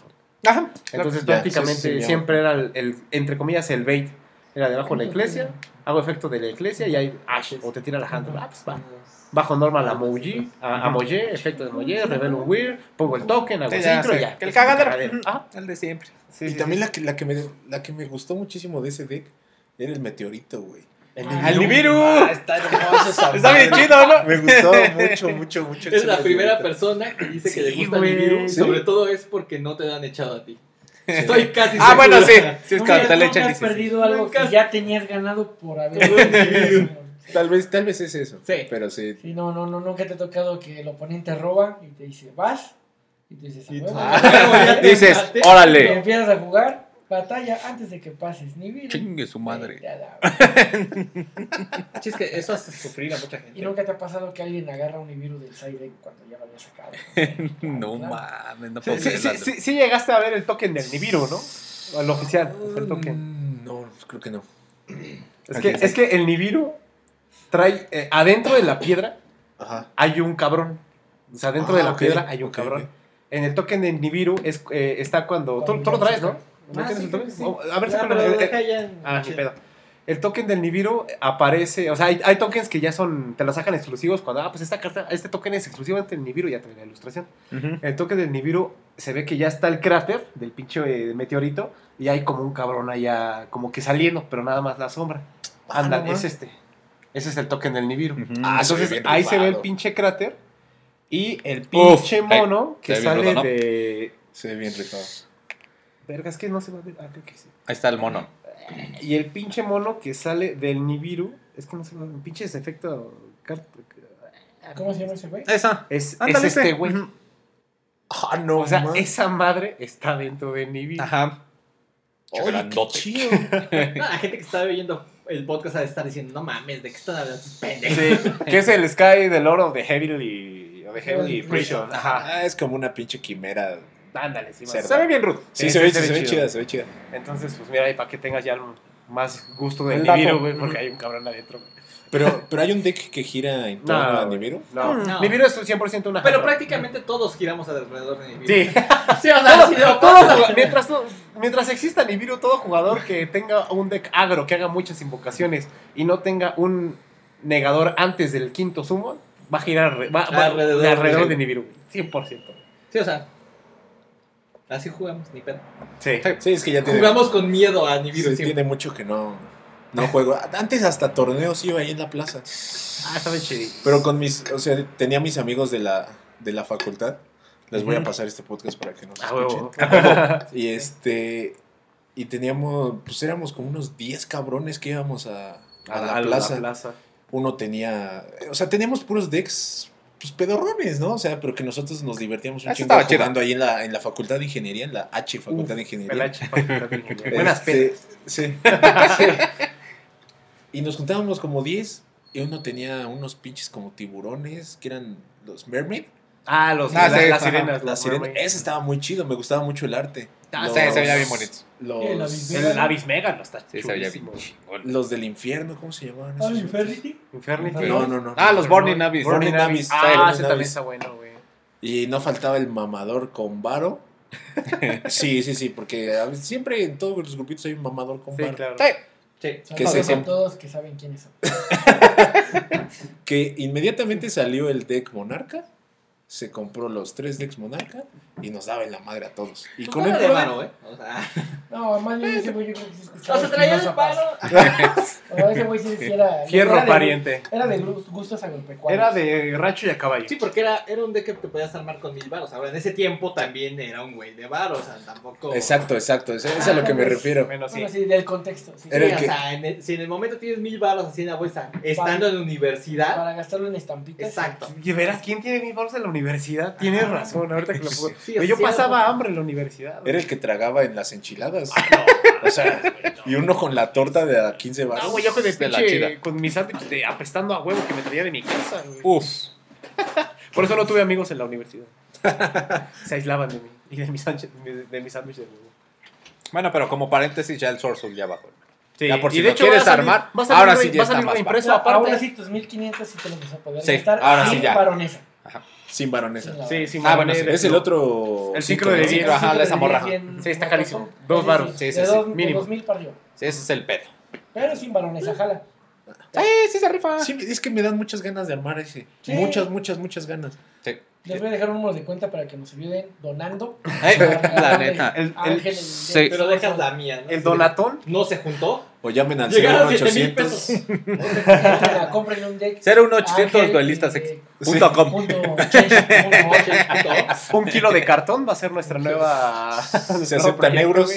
Ajá. Entonces prácticamente sí, sí, ya. siempre era el, el- entre comillas el bait. Era debajo de la iglesia, hago efecto de la iglesia y hay Ash o te tira la hand. Ah, pues, va. Bajo normal a Moji, a, a Moje, efecto de Moje, revelo un Weird, pongo el token, hago Sí, ya, sincro sí. y ya. Que el cagadero. Ah, El de siempre. sí, y sí, también sí. La, que, la, que me, la que me gustó muchísimo de ese deck era el meteorito, güey. El Ah, ¡Al Nibiru! Ah, está hermoso esa Está bien chido, ¿no? Me gustó mucho, mucho, mucho. Es la primera persona que dice que le Sí, gusta güey. Nibiru. Sí. Sobre todo es porque no te han echado a ti. Estoy casi Ah, bueno, sí. Sí, es cuando te le echan has perdido algo que ya tenías ganado por haber Tal vez, tal vez es eso. Sí. Pero sí. Sí, no, no, no, nunca te ha tocado que el oponente roba y te dice, vas, y tú dices, Ah, ya te Dices, mate. Y órale. empiezas a jugar batalla antes de que pases ni vida. Chingue su madre. Ya la- Sí, es que eso hace sufrir a mucha gente. Y nunca te ha pasado que alguien agarra un Nibiru del side cuando ya lo había sacado. No mames, no puedo sí, sí, creerlo. sí, sí llegaste a ver el token del Nibiru, ¿no? El oficial, token. Mm, No, creo que no. Es que, es que el Nibiru trae, eh, adentro de la piedra Ajá. hay un cabrón. O sea, dentro Ah, de la ok, piedra hay un cabrón. En el token del Nibiru es, eh, está cuando... Tú, tú lo traes, ¿no? ¿No Ah, tienes sí, el token? sí. O- A ver, sácalo. pero deja ya en- Ah, pedo. El token del Nibiru aparece, o sea, hay, hay tokens que ya son, te lo sacan exclusivos cuando, ah, pues esta carta, este token es exclusivamente del Nibiru, ya te la ilustración. El token del Nibiru se ve que ya está el cráter del pinche eh, meteorito y hay como un cabrón allá, como que saliendo, pero nada más la sombra. Ah, Anda, no es este. Ese es el token del Nibiru. Ujú. Ah, ve Entonces ahí se ve el pinche cráter y el pinche mono que sale rudo, ¿no? de... Se ve bien rifado. Verga, es que no se va a ver. Ah, creo que sí. Ahí está el mono. Y el pinche mono que sale del Nibiru, es que no se va a ver, pinches efecto... car- ¿Cómo se llama ese güey? Esa. Es, este ese. güey. Ah, no, O sea, man. esa madre está dentro del Nibiru. Ajá. Oye, qué grandote. chido. No, la gente que está oyendo el podcast ha de estar diciendo, no mames, ¿de qué están hablando pendejos? Sí, que es el Sky del oro de Heavenly, o de Heavenly Heavenly Prison. Ajá. Ah, es como una pinche quimera. Ándale, sí, Cerda. Se ve bien rudo. Sí, Sí, se ve, se se ve chida, se ve chida. Entonces, pues mira, ahí para que tengas ya más gusto del dato. Nibiru, güey, porque hay un cabrón adentro. güey. Pero, pero hay un deck que gira en torno a güey. Nibiru. No, No. Nibiru es 100% una Pero prácticamente todos giramos alrededor de Nibiru. Sí. Sí, o sea, sí, no, Todo mientras, mientras exista Nibiru, todo jugador que tenga un deck agro, que haga muchas invocaciones y no tenga un negador antes del quinto summon, va a girar va- va- Alrededor de alrededor de- de Nibiru. güey, 100%. Sí, o sea, así jugamos, ni pedo. Sí. Sí, es que ya tiene, Jugamos con miedo a Nibiru sí, tiene mucho que no, no juego. Antes hasta torneos iba ahí en la plaza. Ah, está bien chido. Pero con mis, o sea, tenía mis amigos de la, de la facultad. Les voy a pasar este podcast para que nos Ah, escuchen. huevo. Y este, y teníamos, pues éramos como unos 10 cabrones que íbamos a, a la, plaza. Uno tenía, o sea, teníamos puros decks, pues pedorrones, ¿no? O sea, pero que nosotros nos divertíamos un Eso chingo jugando ahí en la, en la facultad de ingeniería, en la H facultad de El ingeniería. H, facultad de ingeniería. Buenas Este, pedas. Sí. y nos juntábamos como 10 y uno tenía unos pinches como tiburones que eran los mermaid. Ah, los, Ah, la- sí, las sirenas. La los sirena. mermaids. Ese estaba muy chido, me gustaba mucho el arte. Ah, Sí, se veía bien bonito. Los, El Abyss Mega no está Sí, se veía bien chulísimo. chingón. los del infierno, ¿cómo se llamaban? Ah? Infernity. Infernity. No, no, no. Ah, los Burning Abyss. Burning Abyss. Ah, ese también está bueno, güey. Y no faltaba el mamador con varo. sí, sí, sí, porque siempre en todos los grupitos hay un mamador con Sí, varo. claro. Sí. Sí. ¿Qué Saludos es eso? a todos que saben quiénes son. Que inmediatamente salió el deck Monarca. Se compró los tres decks Monarca y nos daba en la madre a todos. Y Pues con problema. varo, ¿eh? O sea, No, más bien ese güey yo creo que sí escuchaba. o sea, traía el. Paz. No, ese güey sí, sí era. Fierro era de- pariente. Era de gus- gustos agropecuarios. Era de rancho y a caballo. Sí, porque era, era un deck que te podías armar con mil varos. Ahora, en ese tiempo también era un güey de varos. O sea, tampoco. Exacto, exacto. Eso es a lo que me refiero. Bueno, sí. Bueno, sí, del contexto. Sí, Era Sí, el o que- sea, en el- si en el momento tienes mil varos así en la bolsa, estando en la universidad. Para gastarlo en estampitas. Exacto. ¿Y verás quién tiene mil baros en la universidad. Tienes razón, ahorita que lo puedo. Sí, yo cierto. pasaba hambre en la universidad. güey. Era el que tragaba en las enchiladas. O sea, y uno con la torta de a 15 baros. No, güey, yo con el De la pinche- chida. con mi sándwich de apestando a huevo que me traía de mi casa, güey. Uf. Por eso no tuve amigos en la universidad. Se aislaban de mí y de mi sándwich de mi sándwich de huevo. Bueno, pero como paréntesis, ya el Source ya bajó. Sí, Ya por si y de lo hecho quieres salir- armar, va a salir ahora sí ya está más Ahora- aparte. Ahora sí, tus 1500 sí te los vas a poder Sí, ahora sí ya. baronesa. Sin baronesa. Sin Sí, sí, Ah, bueno, sí, Es el otro. El ciclo, de ¿no? diez. Ajá, Sí, la esa morra. Sí, está carísimo. Dos sí, varos. sí. Sí, sí, de sí, dos- mínimo. 2000 para arriba. Sí, ese es el pedo. Pero sin baronesa, jala. Sí, sí se rifa. Sí, es que me dan muchas ganas de armar ese. Sí. Muchas, muchas, muchas ganas. Sí. Les voy a dejar un número de cuenta para que nos ayuden donando. La neta. El- a Ángel el Pero dejas la mía, ¿no? El donatón. No se juntó. O llamen al Llegaron a 7 mil 0800. pesos. Compren- Compren un deck. 01800 Ángel, duelistas eh. Un kilo de cartón va a ser nuestra nueva. Se aceptan euros.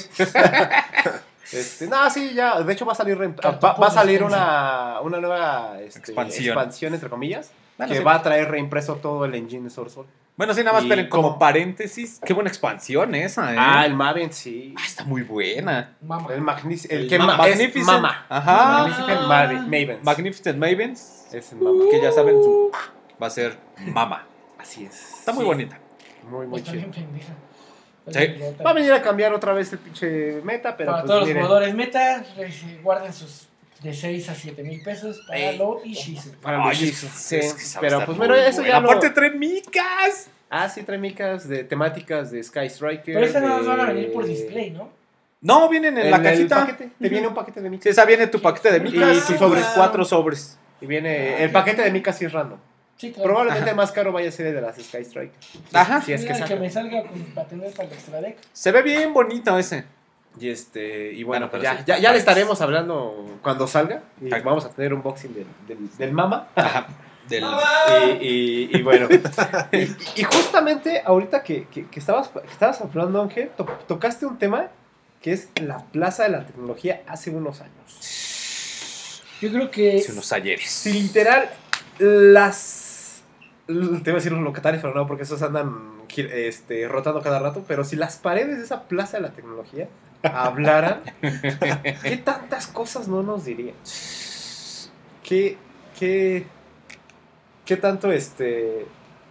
Este, no, sí, ya. De hecho, va a salir, va, va a salir una, una nueva este, Expansión. expansión, entre comillas, Bueno, que sí. va a traer reimpreso todo el engine de Source Soul. Bueno, sí, nada más, pero como como- paréntesis, qué buena expansión esa, ¿eh? Ah, el Maven, sí. Ah, está muy buena. Mamá. El, magnic- el El que Ma- Magnificent. Mama. Ajá. Magnificent Maven. Mavens. Magnificent Mavens. Es el Mama. Que ya saben, su- va a ser mama. Así es. Está muy Sí. bonita. Muy, muy Está chido. bien pendeja. Sí. Va a venir a cambiar otra vez el pinche meta, pero para pues todos los jugadores meta, eh, guarden sus de 6 a 7 mil pesos para Ey. lo Ishizu. Para Ay, Shizu, es sí. que Pero pues bueno, eso buena. ya lo... Aparte, trae micas. Ah, sí, trae micas de temáticas de Sky Striker. Pero estas nada más de- van a venir por display, ¿no? No, vienen en En la el cajita. paquete, te viene un paquete de Sí, micas. esa viene tu paquete de micas. Y tus sobres. Cuatro sobres. Y viene el paquete de micas sí es random. Sí, claro. Probablemente Ajá. más caro vaya a ser el de las Sky Striker. Ajá. Si es que que me salga con, para tener para el extra deck. Se ve bien bonito ese. Y este, y Bueno, bueno, pues pero ya, sí. ya, ya le estaremos hablando cuando salga. Y vamos a tener un boxing del, del, del Mama. Ajá. Del... Y, y- y bueno. y, y justamente ahorita que, que, que estabas, que estabas hablando, Ángel, to- tocaste un tema que es la plaza de la tecnología hace unos años. Yo creo que Hace unos ayeres. Si literal las... Te iba a decir los locatarios, pero no, porque esos andan este, rotando cada rato. Pero si las paredes de esa plaza de la tecnología hablaran, ¿qué tantas cosas no nos dirían? ¿Qué, qué, qué tanto este...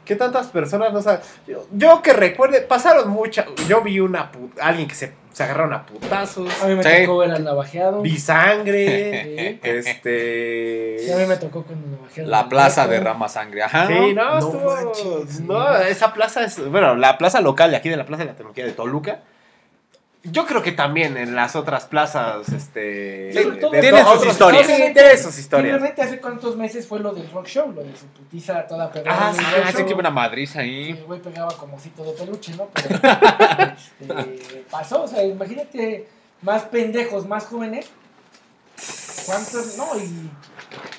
¿Qué tantas personas no saben? Yo, yo que recuerde, pasaron muchas. Yo vi una put- alguien que se, se agarraron a putazos. a mí me Sí. tocó ver al navajeado. Vi sangre. Sí. este. Sí, a mí me tocó con el navajeado. La plaza derrama sangre. Ajá. Sí, no, No estuvo. manches. no, esa plaza es. Bueno, la plaza local de aquí de la Plaza de la Tecnología de Toluca. Yo creo que también en las otras plazas, este. Sí, de- todo- de Tienen otros- sus historias. Sí, tienen sus historias. Simplemente hace cuántos meses fue lo del rock show, lo de su putiza toda pegada. Ah, sí, Ah, sí que hubo una madriza Y ahí. El güey pegaba como osito de peluche, ¿no? Pero este, pasó, o sea, imagínate más pendejos, más jóvenes. ¿Cuántos? No, y.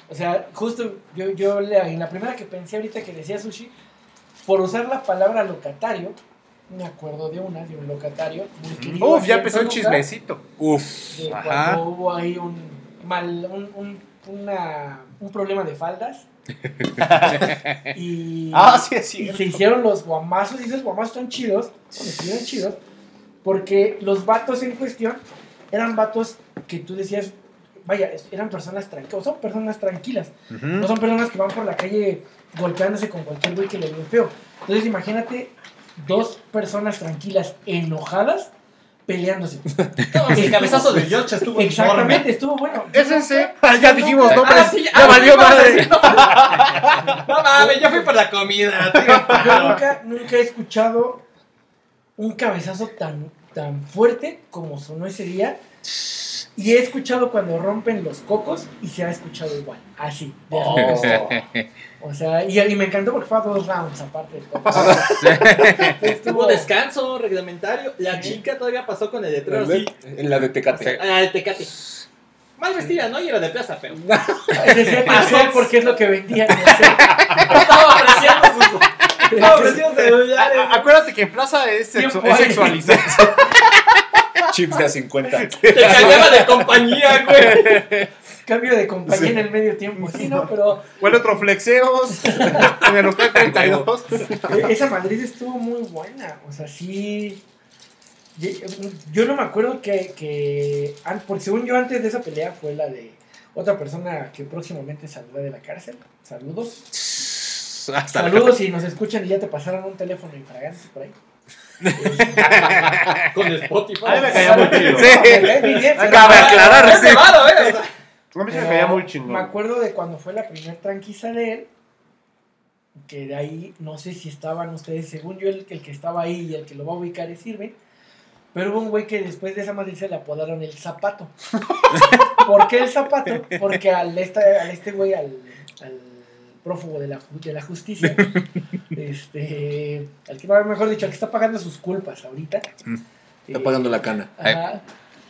O sea, justo yo, yo le- en la primera que pensé ahorita que decía sushi, por usar la palabra locatario, me acuerdo de una, de un locatario. muy querido Uf, ya empezó un chismecito. Uf. de Ajá. cuando hubo ahí un mal un, un, una- un problema de faldas y, Ah, sí, es y se hicieron los guamazos y esos guamazos están chidos estuvieron chidos porque los vatos en cuestión eran vatos que tú decías vaya eran personas tranquilas son personas tranquilas no son personas que van por la calle golpeándose con cualquier güey que le ve feo entonces imagínate dos personas tranquilas enojadas peleándose No, el cabezazo de George estuvo Exactamente, estuvo bueno. Es ese. Ah, ya dijimos Ah, nombres. sí, ya ah, valió madre. No mames, yo fui por la comida, tío. Yo nunca, nunca he escuchado un cabezazo tan, tan fuerte como sonó ese día. Y he escuchado cuando rompen los cocos y se ha escuchado igual, así. de arriba. O sea, y, y me encantó porque fue a dos rounds aparte. Estuvo- Hubo descanso reglamentario. La chica todavía pasó con el letrero así. En la de Tecate. A la de Tecate. Mal vestida, ¿no? Y era de plaza, pero. Decía que sé porque es lo que vendían. Estaba apreciando sus. Estaba apreciando celulares. Acuérdate que en Plaza es, sexualizado. Chips de a 50. Te cambiaba de compañía, güey. Cambio de compañía en el medio tiempo. Sí, no, pero Bueno, otro flexeos en el local 32. eh, esa Madrid estuvo muy buena. O sea, sí. Yo no me acuerdo que, que. Porque según yo, antes de esa pelea fue la de otra persona que próximamente saldrá de la cárcel. Saludos. Hasta la Saludos si nos escuchan y ya te pasaron un teléfono infragante por ahí. Con Spotify. A mí me caía muy chido. Sí. De aclarar, sí. eh, o sea, A mí se me caía muy chingón. Me acuerdo de cuando fue la primera tranquiza de él, que de ahí, no sé si estaban ustedes, según yo, el, el que estaba ahí y el que lo va a ubicar es Irving, pero hubo un güey que después de esa madre se le apodaron el zapato. ¿Por qué el zapato? Porque al este, al este güey, al, al prófugo de la, de la justicia, este, al que, mejor dicho, al que está pagando sus culpas ahorita. Está eh, pagando la cana. Ajá.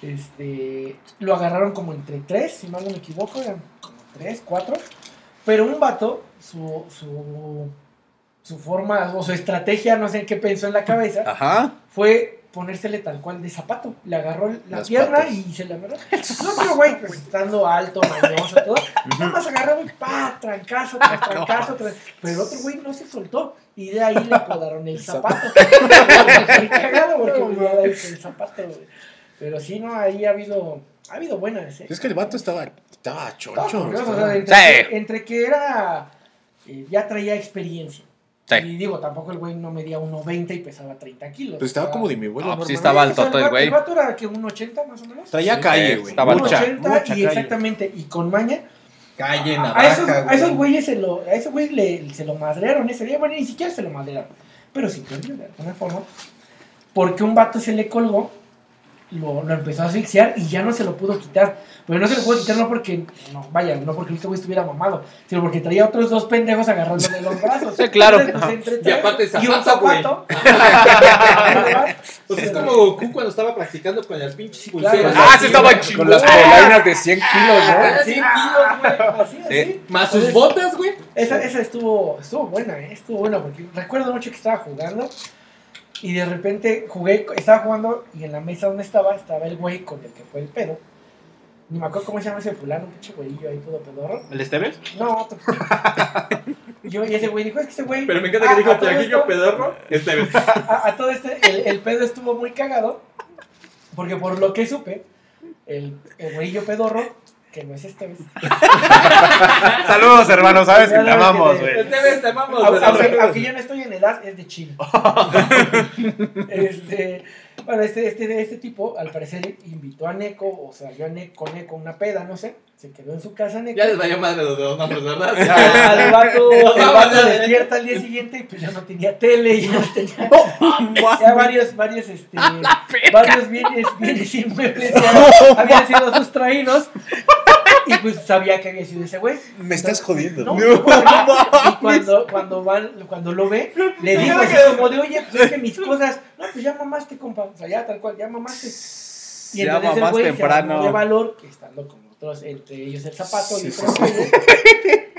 Este, lo agarraron como entre tres, si mal no me equivoco, eran como tres, cuatro. Pero un vato, su, su, su forma o su estrategia, no sé qué pensó en la cabeza, Ajá. fue ponérsele tal cual de zapato. Le agarró la Las pierna patas. y se le agarró. No, pero güey, pues estando alto, mañoso, todo. Nada más agarró y pa, trancazo, tras trancazo, tras- Pero el otro güey no se soltó. Y de ahí le apodaron el zapato. Muy cagado porque ya era el zapato, güey. Pero sí, no, ahí ha habido, ha habido buenas, ¿eh? Es que el vato estaba, estaba Estaba choncho. o estaba- sea, entre, Sí. que, entre que era. eh, ya traía experiencia. Sí. Y digo, tampoco el güey no medía 1,20 y pesaba 30 kilos. Pues estaba O sea, como de mi vuelo. Ah, pues sí estaba o sea, alto todo el vato- güey. El vato era que un 80 más o menos. Traía Sí, calle, güey. estaba Un alto. Mucha, 80 mucha y calle. exactamente, y con maña. Calle, A esos, navaja, a esos güey. güeyes se lo, a esos güeyes le, se lo madrearon ese día. Bueno, ni siquiera se lo madrearon. Pero sí, de alguna forma. Porque un vato se le colgó, lo, lo empezó a asfixiar y ya no se lo pudo quitar. Pero no se lo pudo quitar no porque, no, vaya, no porque este güey estuviera mamado, sino porque traía otros dos pendejos agarrándole los brazos. Sí, claro. Entonces, pues, Y aparte y un zapato, güey. zapato. Pues es como Goku cuando estaba practicando con las pinches Claro. pulseras. Ah, así, sí estaba chingón. Con las polainas de 100 kilos, Ah, ¿no? sí, 100 kilos, güey. Así, Sí. así. Más sus Entonces, botas, güey. Esa, esa estuvo, estuvo buena, ¿eh? estuvo buena, porque recuerdo mucho que estaba jugando y de repente jugué, estaba jugando y en la mesa donde estaba, estaba el güey con el que fue el pedo. Ni me acuerdo cómo se llama ese fulano, un pinche güeyillo ahí todo pedorro. ¿El Esteves? No, otro. Y yo, y ese güey dijo, es que ese güey... Pero me encanta Ah, que dijo Tiaguillo pedorro. Este vez. a, a todo este, el, el pedo estuvo muy cagado, porque por lo que supe, el, el güeyillo pedorro, que no es este vez, Saludos, hermano, sabes que te amamos, güey. Este vez te amamos. Aunque yo no estoy en edad, es de Chile. este, bueno, este, este, este tipo, al parecer, invitó a Neko, o salió a Neko, Neko una peda, no sé. Se quedó en su casa Neko. Ya les vaya madre los dos nombres, ¿verdad? Al vato, el vato despierta al día siguiente y pues ya no tenía tele, ya no tenía. ya varios, varios, este. Varios bienes, bienes inmuebles ya habían sido sustraídos. Y pues sabía que había sido ese güey. Me estás jodiendo. No, no, y cuando, cuando, van, cuando lo ve, le digo así como de, oye, pues es que mis cosas, no, pues ya mamaste, compa, o sea, ya tal cual, ya mamaste. Y Ya entonces el güey temprano. de valor, que estando con otros, entre ellos el zapato y Sí, otros sí, güeyes,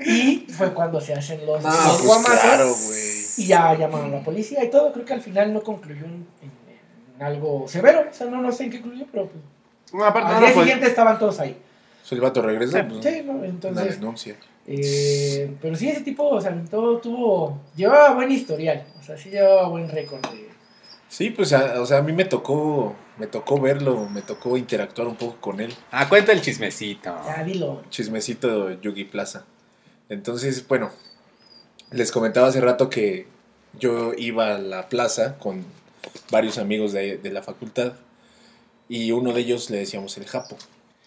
y fue cuando se hacen los, Ah, los pues guamazos, claro, güey. y ya llamaron a la policía y todo, creo que al final no concluyó en, en- en algo severo, o sea, no, no sé en qué concluyó, pero pues, No, aparte, al no, día no, pues, siguiente estaban todos ahí. Si el vato regresa, pues, Sí, ¿no? una Entonces, denuncia. eh, pero sí, ese tipo, o sea, todo tuvo, llevaba buen historial, o sea, sí llevaba buen récord. de- Sí, pues, a- o sea, a mí me tocó, me tocó verlo, me tocó interactuar un poco con él. Ah, cuenta el chismecito. Ya, dilo. Chismecito Yugi Plaza. Entonces, bueno, les comentaba hace rato que yo iba a la plaza con varios amigos de, de la facultad y uno de ellos le decíamos el Japo.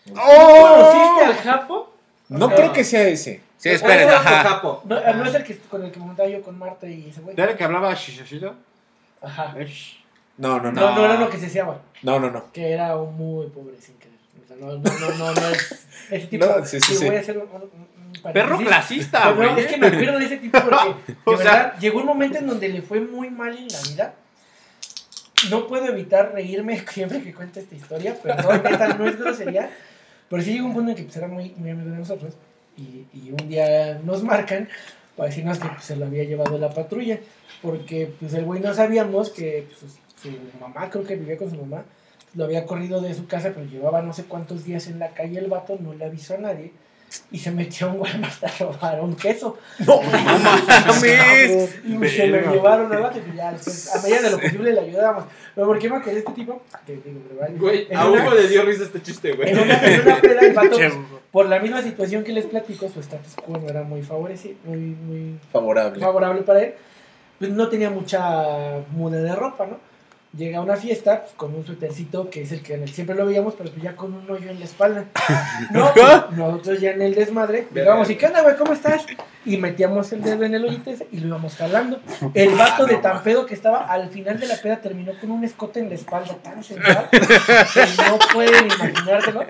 ¿Conociste al Japo? No creo que sea ese. Sí, esperen, Ese ajá. Japo. No, no es el que con el que montaba yo con Marta y ese güey. ¿De era el que hablaba shishashito? Ajá. No, no, no. No, no era lo que se hacía, No, no, no. que era un muy pobre sin querer. O sea, no, no, no, no, no es ese tipo. No, sí, sí, sí. voy a hacer un, un- un Perro clasista, Pero no, güey. es que me acuerdo de ese tipo porque de O sea- verdad llegó un momento en donde le fue muy mal en la vida. No puedo evitar reírme siempre que cuento esta historia, perdón, neta, no es grosería. Pero sí llegó un punto en que pues, muy, muy de nosotros. Y, y un día nos marcan para decirnos que pues, se lo había llevado la patrulla. Porque pues el güey no sabíamos que pues, su, su mamá, creo que vivía con su mamá, lo había corrido de su casa, pero llevaba no sé cuántos días en la calle el vato, no le avisó a nadie. Y se metió un Walmart a robar un queso. No, mames. Y se lo llevaron al y ya después, a medida de lo posible le ayudábamos. Pero ¿por qué me acordé de este tipo? Que digo. Güey, En a una- Hugo le dio risa este chiste, güey. En una, en una peda el vato, pues, por la misma situación que les platico, su status quo no era muy favorecido, muy, muy favorable. favorable para él, pues no tenía mucha muda de ropa, ¿no? Llega a una fiesta pues, con un suétercito que es el que siempre lo veíamos, pero pues ya con un hoyo en la espalda. No, pues, nosotros ya en el desmadre, llegamos y ¿qué onda, güey? ¿Cómo estás? Y metíamos el dedo en el hoyito y lo íbamos jalando. El vato de tan pedo que estaba al final de la peda terminó con un escote en la espalda tan central que no pueden imaginárselo.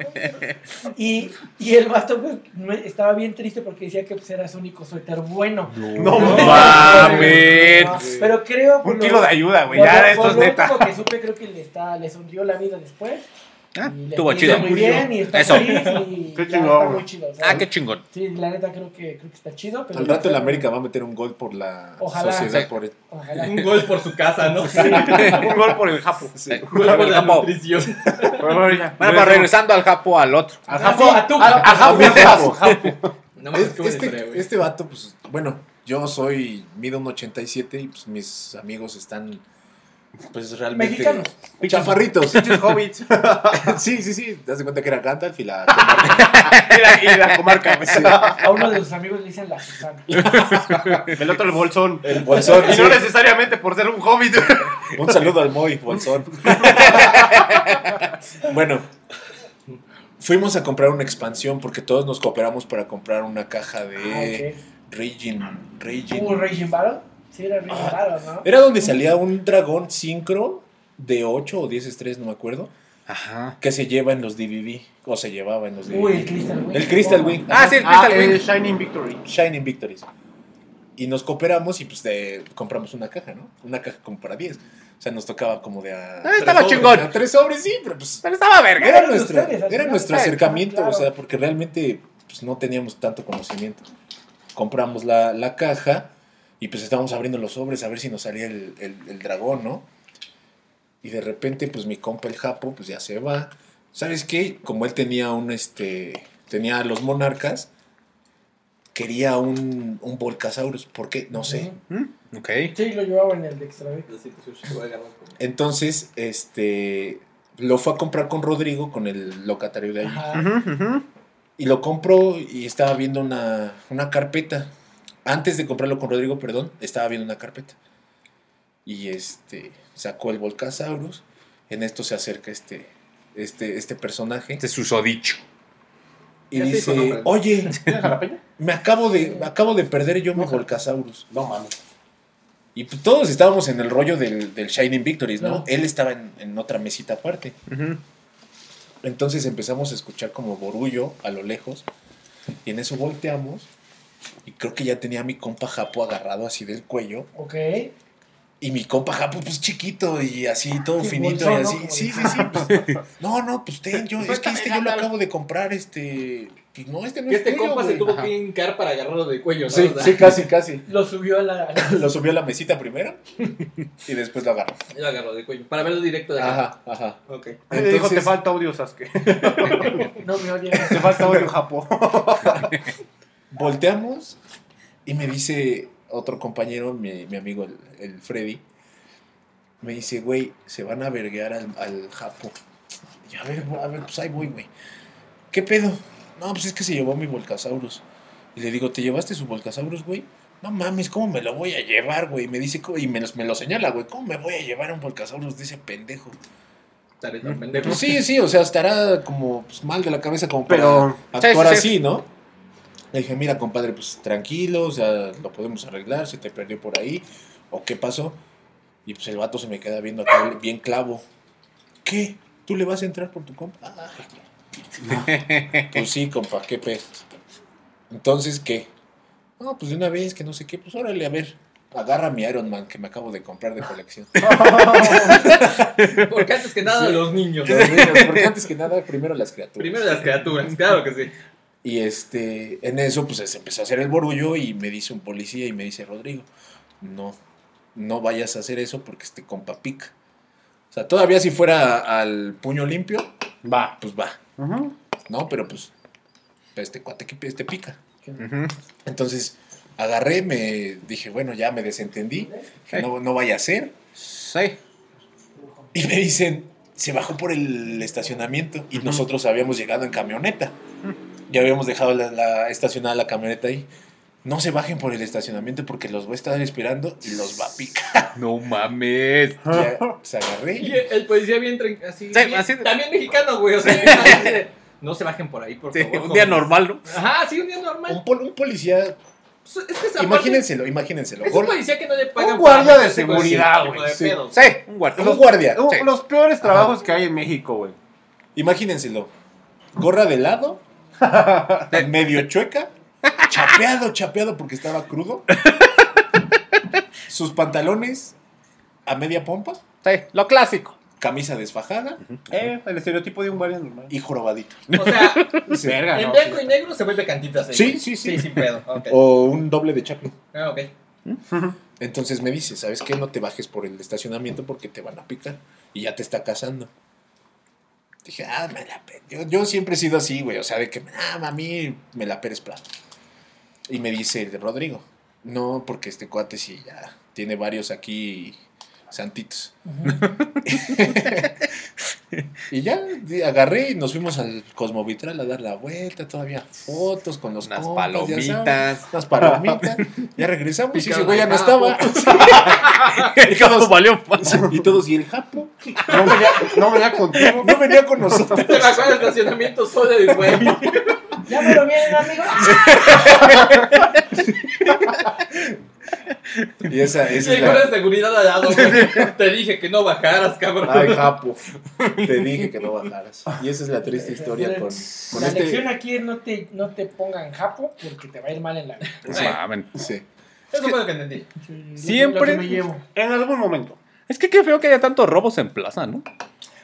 Y, y el vato pues, no- estaba bien triste porque decía que pues, era su único suéter bueno. No mames. No, Pero creo. por Un lo- kilo de ayuda, güey. Ya, esto es neta. que supe, creo que le, está, le sonrió la vida después. Ah, estuvo chido. muy bien y está Eso. feliz y Qué chingón, está chido. Ah, qué chingón. Sí, la neta creo que, creo que está chido. Pero Al rato el América va a meter un gol por la Ojalá. sociedad. Sí. Por el- Ojalá. Un gol por su casa, ¿no? Un gol por el japo. Sí. Eh, Un gol por la Capo. nutrición. Bueno. Bueno, pues regresando al Japo, al otro. Al japo. sí, a tu Al- japo. al japo, japo. japo. No historia, este, güey. este vato, pues, bueno, yo soy, mido un 87 y pues mis amigos están, pues realmente... Mexicanos. Chaparritos. Pinches hobbits. sí, sí, sí. Te das cuenta que era Gandalf y la... Y la, y la comarca. A uno de sus amigos le dicen la Susana. El otro el bolsón. El bolsón. Y sí. no necesariamente por ser un hobbit. Un saludo al Moy, bolsón. bueno, fuimos a comprar una expansión porque todos nos cooperamos para comprar una caja de Ah, Raging. ok. Raging. ¿Hubo Raging Battle? Sí, era donde salía un dragón sincro de 8 o 10 estrellas, no me acuerdo, Ajá. que se lleva en los DVD, o se llevaba en los DVD. Uy, el Crystal Wing. El Crystal Wing. Ah, sí, el Ah, Crystal el Wing. Shining Victory. Shining Victories. Y nos cooperamos y pues de, compramos una caja, ¿no? Una caja como para 10. O sea, nos tocaba como de a... Ah, estaba sobres, chingón. a tres sobres, sí, pero pues Pero estaba verga. era nuestro, ustedes, era nuestro Ah, acercamiento, claro. o sea, porque realmente pues, no teníamos tanto conocimiento. Compramos la, la caja y pues estábamos abriendo los sobres a ver si nos salía el, el- el dragón, ¿no? Y de repente, pues mi compa el Japo, pues ya se va. ¿Sabes qué? Como él tenía un, este, tenía a los monarcas, quería un, un Volcasaurus. ¿Por qué? No sé. Mm, Ok. Sí, lo llevaba en el de Extra Big. Así que sushi, voy a agarrar como- Entonces, este, lo fue a comprar con Rodrigo, con el locatario de ahí. Ajá. Y lo compró y estaba viendo una, una carpeta. Antes de comprarlo con Rodrigo, perdón, estaba viendo una carpeta. Y este sacó el Volcasaurus. En esto se acerca este, este, este personaje. Este es susodicho. Y Ya se hizo dice, nombre. oye, me acabo de, me acabo de perder yo mi. Volcasaurus. No mames. Y pues todos estábamos en el rollo del, del Shining Victories, ¿no? Él estaba en, en otra mesita aparte. Entonces empezamos a escuchar como borullo a lo lejos. Y en eso volteamos. Y creo que ya tenía a mi compa Japo agarrado así del cuello. Ok. Y mi compa Japo, pues chiquito y así, todo Sí, finito bolsón, y así. Sí, de- sí, sí. pues, no, no, pues ten, yo, es que este yo lo acabo de comprar, este. Pues no, este no Que es este compa se tuvo Ajá. que hincar para agarrarlo del cuello, ¿no? Sí, O sea, sí, casi, casi. Lo subió a la. Lo subió a la mesita primero y después lo agarró. Lo agarro del cuello. Para verlo directo de acá. Ajá, ajá. Ok. Le dijo, Entonces- te falta audio, Sasuke. No me oye. Te falta audio, Japo. Volteamos y me dice otro compañero, mi, mi amigo el, el Freddy, me dice, güey, se van a verguear al, al Japo. Y a ver, a ver, pues ahí voy, güey. ¿Qué pedo? No, pues es que se llevó mi Volcasaurus. Y le digo, ¿te llevaste su Volcasaurus, güey? No mames, ¿cómo me lo voy a llevar, güey? Me dice, ¿cómo? y me, los- me lo señala, güey, ¿cómo me voy a llevar un Volcasaurus de ese pendejo? Estaré tan pendejo. Pues sí, sí, o sea, estará como pues, mal de la cabeza como para Pero- actuar Sí, sí, sí. así, ¿no? Le dije, mira, compadre, pues tranquilo, o sea, lo podemos arreglar, se te perdió por ahí, o qué pasó. Y pues el vato se me queda viendo acá bien clavo. ¿Qué? ¿Tú le vas a entrar por tu compa? "Ay". pues sí, compa, qué pedo. Entonces, ¿qué? No, pues de una vez, que no sé qué, pues órale, a ver, agarra mi Iron Man que me acabo de comprar de colección. Porque antes que nada, Sí. los niños. Los niños, porque antes que nada, primero las criaturas. Primero las criaturas, claro que sí. Y este, en eso, pues se empezó a hacer el borullo y me dice un policía y me dice, Rodrigo, no, no vayas a hacer eso porque este compa pica. O sea, todavía si fuera al puño limpio, Va. pues va. No, pero pues este cuate que este pica. Entonces agarré, me dije, bueno, ya me desentendí, que no, no vaya a ser. Sí. Y me dicen, se bajó por el estacionamiento y nosotros habíamos llegado en camioneta. Ya habíamos dejado la, la- estacionada la camioneta ahí. No se bajen por el estacionamiento porque los voy a estar esperando y los va a picar. No mames. Ya, se agarré. Y el, policía bien así, Sí, bien- así de- También mexicano, güey. O sea, no se bajen por ahí, por Sí, favor. un día jóvenes". normal, ¿no? Ajá, sí, un día normal. Un, pol- un policía, Es que imagínenselo, imagínenselo. Es un policía que no le pagan Un guardia de seguridad, güey, sí. un guardia. un guardia. Sí. Los peores trabajos que hay en México, güey. Imagínenselo. Gorra de lado, medio chueca, chapeado, chapeado porque estaba crudo. Sus pantalones a media pompa, Sí, lo clásico. camisa desfajada Eh, el estereotipo de un guardia normal. y jorobadito. O sea, Verga, en no, blanco sí. y negro se vuelve cantitas. ahí. Sí, sí, sí. Sí, sin pedo. O un doble de Chaplin. Ah, ok. Entonces me dice, ¿sabes qué? No te bajes por el estacionamiento porque te van a picar. Y ya te está cazando. Dije, ah, me la pe-". yo, yo siempre he sido así, güey. O sea, de que, ah, a mí me la peres plato. Y me dice el de Rodrigo, no, porque este cuate sí ya tiene varios aquí santitos. Y ya agarré y nos fuimos al Cosmovitral a dar la vuelta, todavía fotos con los Unas compas, ya sabes, palomitas. unas palomitas. Ya regresamos y ese güey ya no japo. estaba. El capo valió. y todos, y el japo. No venía, no venía contigo. No venía con nosotros. Se bajó al estacionamiento solo el güey. Ya me lo vienen, amigo. Y esa, esa es la. de seguridad al lado, güey. Te dije que no bajaras, cabrón. Ay, japo. Te dije que no bajaras. Y esa es la triste historia con, con La lección este. aquí es no te, no te pongan japo porque te va a ir mal en la vida. Sí. Eso fue lo que entendí. Siempre- que me llevo. En algún momento. Es que qué feo que haya tantos robos en plaza, ¿no?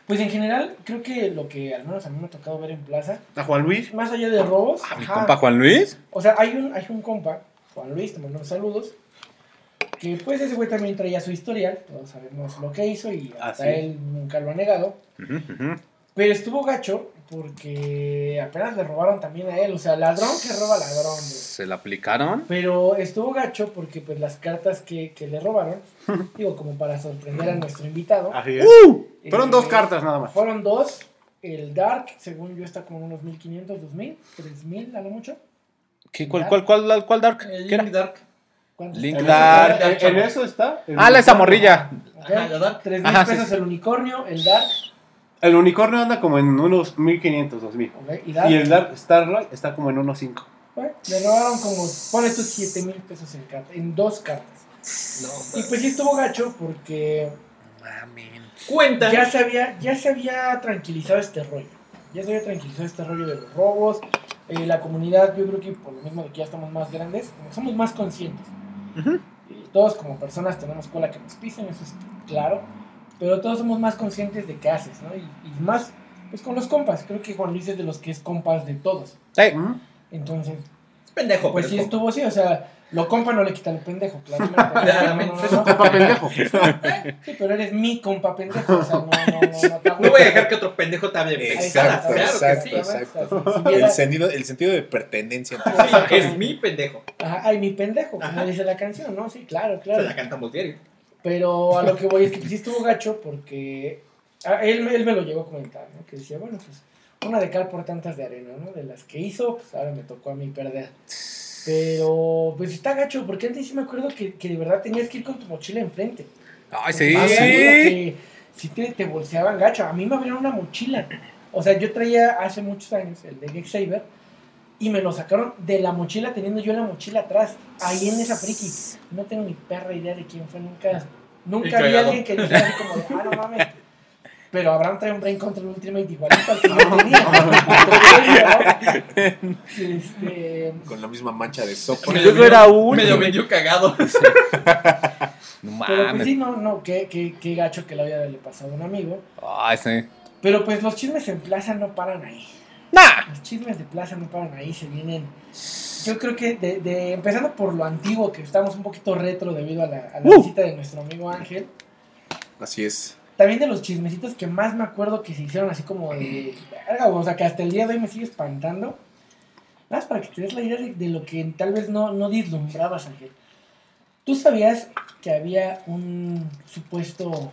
Pues en general, creo que lo que al menos a mí me ha tocado ver en plaza, A Juan Luis. más allá de robos, A mi ajá, compa Juan Luis. o sea, hay un, hay un compa, Juan Luis, te mando saludos, que pues ese güey también traía su historial, todos sabemos lo que hizo y hasta Ah, sí. él nunca lo ha negado, pero estuvo gacho porque apenas le robaron también a él, o sea, ladrón que roba ladrón, güey. Se la aplicaron. Pero estuvo gacho porque pues las cartas que, que le robaron, digo, como para sorprender a nuestro invitado. Así es. eh, Fueron dos cartas nada más. Fueron dos. El Dark, según yo, está como unos 1500, 2000, 3000 a lo mucho. ¿Qué, cuál, cuál, cuál, cuál Dark? El ¿Qué era? Dark. ¿Cuánto Link está? Dark. En, en eso está. el Ah, la esa morrilla. Ajá, la Dark. 3000 Ajá, sí, pesos sí. el unicornio, el Dark. El unicornio anda como en unos 1500, 2000. ok, y Dark. Y el Dark Starlight está como en unos 5. bueno, le robaron como, pone tú 7000 pesos en, carta, en dos cartas. No, Y pues sí estuvo gacho porque Cuentan. ya se había, ya se había tranquilizado este rollo. Ya se había tranquilizado este rollo de los robos. Eh, la comunidad, yo creo que por lo mismo de que ya estamos más grandes, somos más conscientes. Y todos como personas tenemos cola que nos pisen, eso es claro. Pero todos somos más conscientes de qué haces, ¿no? Y, y más, pues con los compas. Creo que Juan Luis es de los que es compas de todos. Sí. Entonces, Es pendejo, pues sí es estuvo así, o sea, lo compa no le quita lo pendejo, claramente. Es un compa pendejo. Sí, pero eres mi compa pendejo, o sea, no, no, no, no, voy a dejar que otro pendejo te hable Exacto, pendejadas, claro que exacto, sí. exacto. El sentido, el sentido de pertenencia. Sí, es mi pendejo. Ajá, ay, mi pendejo, como dice la canción, ¿no? Sí, claro, Se claro. la cantamos diario. Pero a lo que voy es que sí estuvo gacho porque a- él, él me lo llegó a comentar, ¿no? Que decía, bueno, pues una de cal por tantas de arena, ¿no? De las que hizo, pues ahora me tocó a mí perder. Pero pues está gacho, porque antes sí me acuerdo que, que de verdad tenías que ir con tu mochila enfrente. Ay, sí. Ah, que sí te, te bolseaban gacho. A mí me abrieron una mochila. O sea, yo traía hace muchos años el de Gex Saber y me lo sacaron de la mochila teniendo yo la mochila atrás, ahí en esa friki. No tengo ni perra idea de quién fue nunca. Nunca vi a alguien que dijera así como de, ah, no mames. Pero Abraham trae un Brain Control Ultimate igualito al que yo tenía. este, Con la misma mancha de sopa. Yo no era un- Me lo vendió cagado. No pero pues mames. sí, no, no, qué, qué, qué gacho que le había le pasado a un amigo. Ay, sí. Pero pues los chismes en plaza no paran ahí. Nah. Los chismes de plaza no paran ahí, se vienen. Yo creo que de, de- empezando por lo antiguo, que estamos un poquito retro debido a la, a la Uh. visita de nuestro amigo Ángel. Así es. También de los chismecitos que más me acuerdo que se hicieron así como de. verga, O sea, que hasta el día de hoy me sigue espantando. Nada más para que te des la idea de, de lo que tal vez no, no vislumbrabas, Ángel. ¿Tú sabías que había un supuesto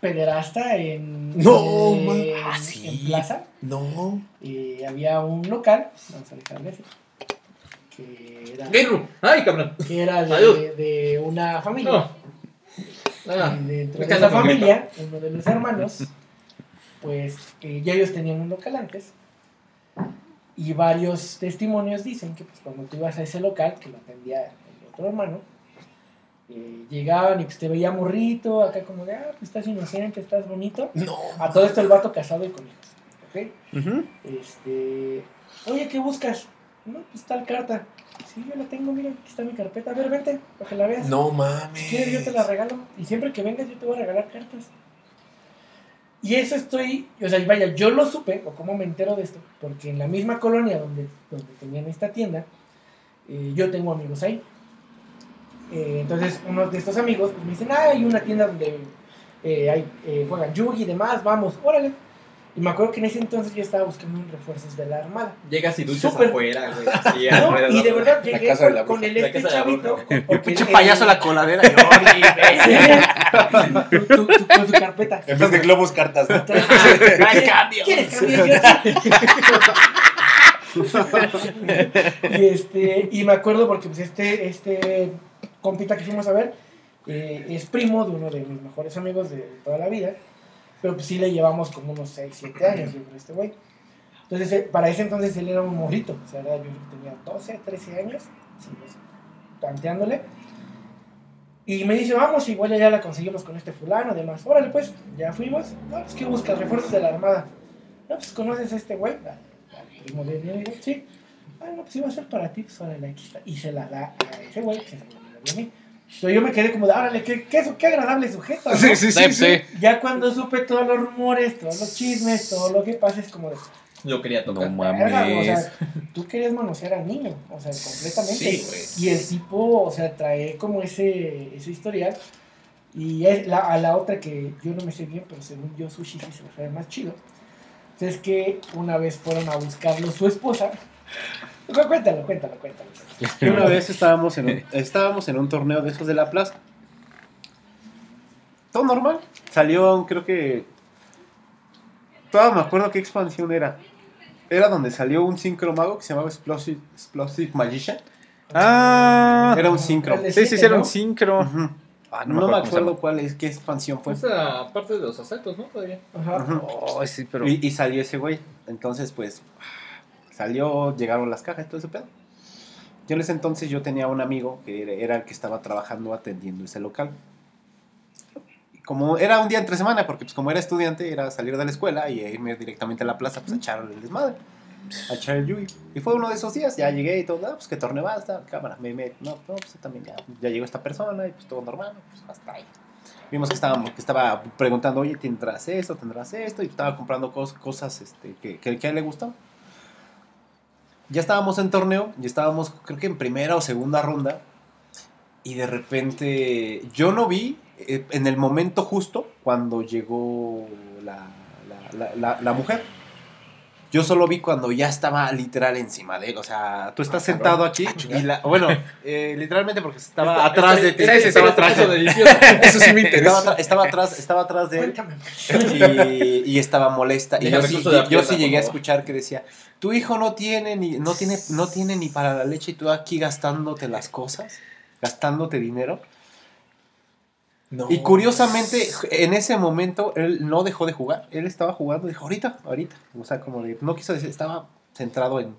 pederasta en, No, man. en Ah, sí. Plaza? No. Eh, había un local, vamos a dejarle ese, que era. Ay, cabrón. que era de, de una familia. No. Ah, Y dentro de esa con familia, uno de los hermanos, pues eh, ya ellos tenían un local antes. Y varios testimonios dicen que pues, cuando tú ibas a ese local, que lo atendía el otro hermano, eh, llegaban y pues te veía morrito, acá como de, ah, pues estás inocente, estás bonito. No. A todo esto el vato casado y con hijos. ¿ok? Ujú. Este, oye, ¿qué buscas? No, pues tal carta. Sí, yo la tengo, mira, aquí está mi carpeta. A ver, vente, para que la veas. No Si mames. quieres, yo te la regalo. Y siempre que vengas, yo te voy a regalar cartas. Y eso estoy, o sea, vaya, yo lo supe, o cómo me entero de esto, porque en la misma colonia donde, donde tenían esta tienda, eh, yo tengo amigos ahí. Eh, entonces, uno de estos amigos pues, me dicen, ah, hay una tienda donde eh, hay, eh, juegan yugi y demás, vamos, órale. Y me acuerdo que en ese entonces yo estaba buscando refuerzos de la armada. Llegas y duchas Súper. afuera, güey. así, ¿no? alrededor, Y de verdad llegué casa de con, la con el La este casa de la chavito. bruja. porque Pinche payaso la coladera. Sí. Con su carpeta. En vez de globos, cartas, ¿no? ¿Quieres cambio. ¿Quieres cambio? y este y me acuerdo porque pues este este compita que fuimos a ver eh, es primo de uno de mis mejores amigos de toda la vida pero pues sí le llevamos como unos 6, 7 años yo este güey entonces eh, para ese entonces él era un morrito o sea yo tenía 12, 13 años sí, pues, tanteándole y me dice, vamos, igual ya la conseguimos con este fulano, además. Órale, pues, ya fuimos. No, pues, ¿qué buscas? Refuerzos de la armada. No, pues, ¿conoces a este güey? Al- al primo de amigo. Sí. Ah, no, pues, iba a ser para ti, pues, órale, aquí está. Y se la da a ese güey, que se la dio a mí. Entonces yo me quedé como de, órale, qué, qué, qué agradable sujeto, ¿no? Sí, sí, sí. Sí, sí. Ya cuando supe todos los rumores, todos los chismes, todo lo que pasa, es como de, Lo quería tocar. No verga, o mames. sea, tú querías manosear al niño, o sea, completamente. Sí, güey. Y el tipo, o sea, trae como ese, ese historial. Y es la, a la otra que yo no me sé bien, pero según yo, Sushi sí se sabe más chido. Es que una vez fueron a buscarlo su esposa. Cu- Cuéntalo, cuéntalo, cuéntalo. Que una vez estábamos en, un, estábamos en un torneo de esos de la plaza. Todo normal. Salió, creo que. Todo me acuerdo qué expansión era. Era donde salió un sincro mago que se llamaba Explosive, Explosive Magician. Ah. Era un sincro. Sí, sí, sí, era un sincro. Ah, No, me acuerdo cuál es, qué expansión fue. Esa parte de los asaltos, ¿no? Todavía. Ajá. Sí, pero. Y, y salió ese güey. Entonces, pues, salió, llegaron las cajas y todo ese pedo. Yo en ese entonces yo tenía un amigo que era, el que estaba trabajando atendiendo ese local. Como era un día entre semana, porque pues como era estudiante, era salir de la escuela y irme directamente a la plaza pues, a echar el desmadre, a echar el yugi. Y fue uno de esos días, ya llegué y todo, ah, pues que torneo va, está, cámara, me, me, no, no, pues también ya, ya llegó esta persona y pues todo normal, pues hasta ahí. Vimos que, estábamos, que estaba preguntando, oye, ¿tendrás esto? ¿Tendrás esto? Y estaba comprando cos- cosas este, que, que, que a él le gustó. Ya estábamos en torneo, y estábamos, creo que en primera o segunda ronda. Y de repente, yo no vi eh, en el momento justo cuando llegó la- la- la mujer. Yo solo vi cuando ya estaba literal encima de él. O sea, tú estás sentado aquí y la, bueno, eh, literalmente porque estaba Esta- atrás de ti. esta- esta- estaba esta- atrás. Eso sí me estaba, interesa. atra- estaba atrás, estaba atrás de él Cuéntame. y, y estaba molesta. Y yo sí, yo pierna, sí llegué a escuchar que decía, tu hijo no tiene ni, no tiene, no tiene ni para la leche y tú aquí gastándote las cosas, gastándote dinero. No. Y curiosamente, en ese momento, él no dejó de jugar. Él estaba jugando, dijo, ahorita, ahorita. O sea, como de, no quiso decir, estaba centrado en...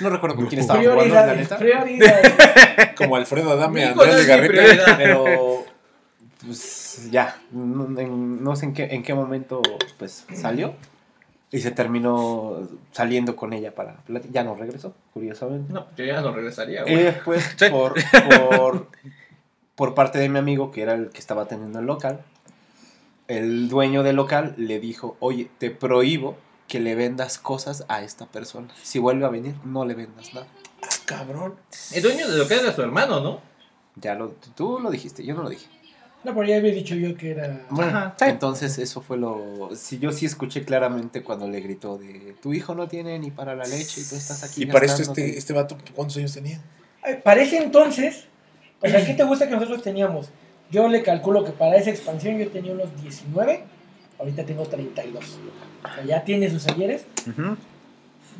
No recuerdo con quién estaba jugando, la neta. Como Alfredo Adame, Andrés prioridad. Pero, pues, ya, no, en- no sé en qué, en qué momento, pues, salió. Y se terminó saliendo con ella para. Ya no regresó, curiosamente. No, yo ya no regresaría, Y güey. después, Sí. por, por, por parte de mi amigo, que era el que estaba teniendo el local, el dueño del local le dijo, oye, te prohíbo que le vendas cosas a esta persona. Si vuelve a venir, no le vendas nada. Ah, cabrón. El dueño de lo que era su hermano, ¿no? Ya lo, tú lo dijiste, yo no lo dije. No, pero ya había dicho yo que era. Bueno, Ajá. entonces eso fue lo... Si yo sí escuché claramente cuando le gritó de tu hijo no tiene ni para la leche y tú estás aquí Y para esto gastándote". este, este vato, ¿cuántos años tenía? Ay, Para ese entonces, o sea, ¿qué te gusta que nosotros teníamos? Yo le calculo que para esa expansión yo tenía unos 19, ahorita tengo 32. O sea, ya tiene sus ayeres.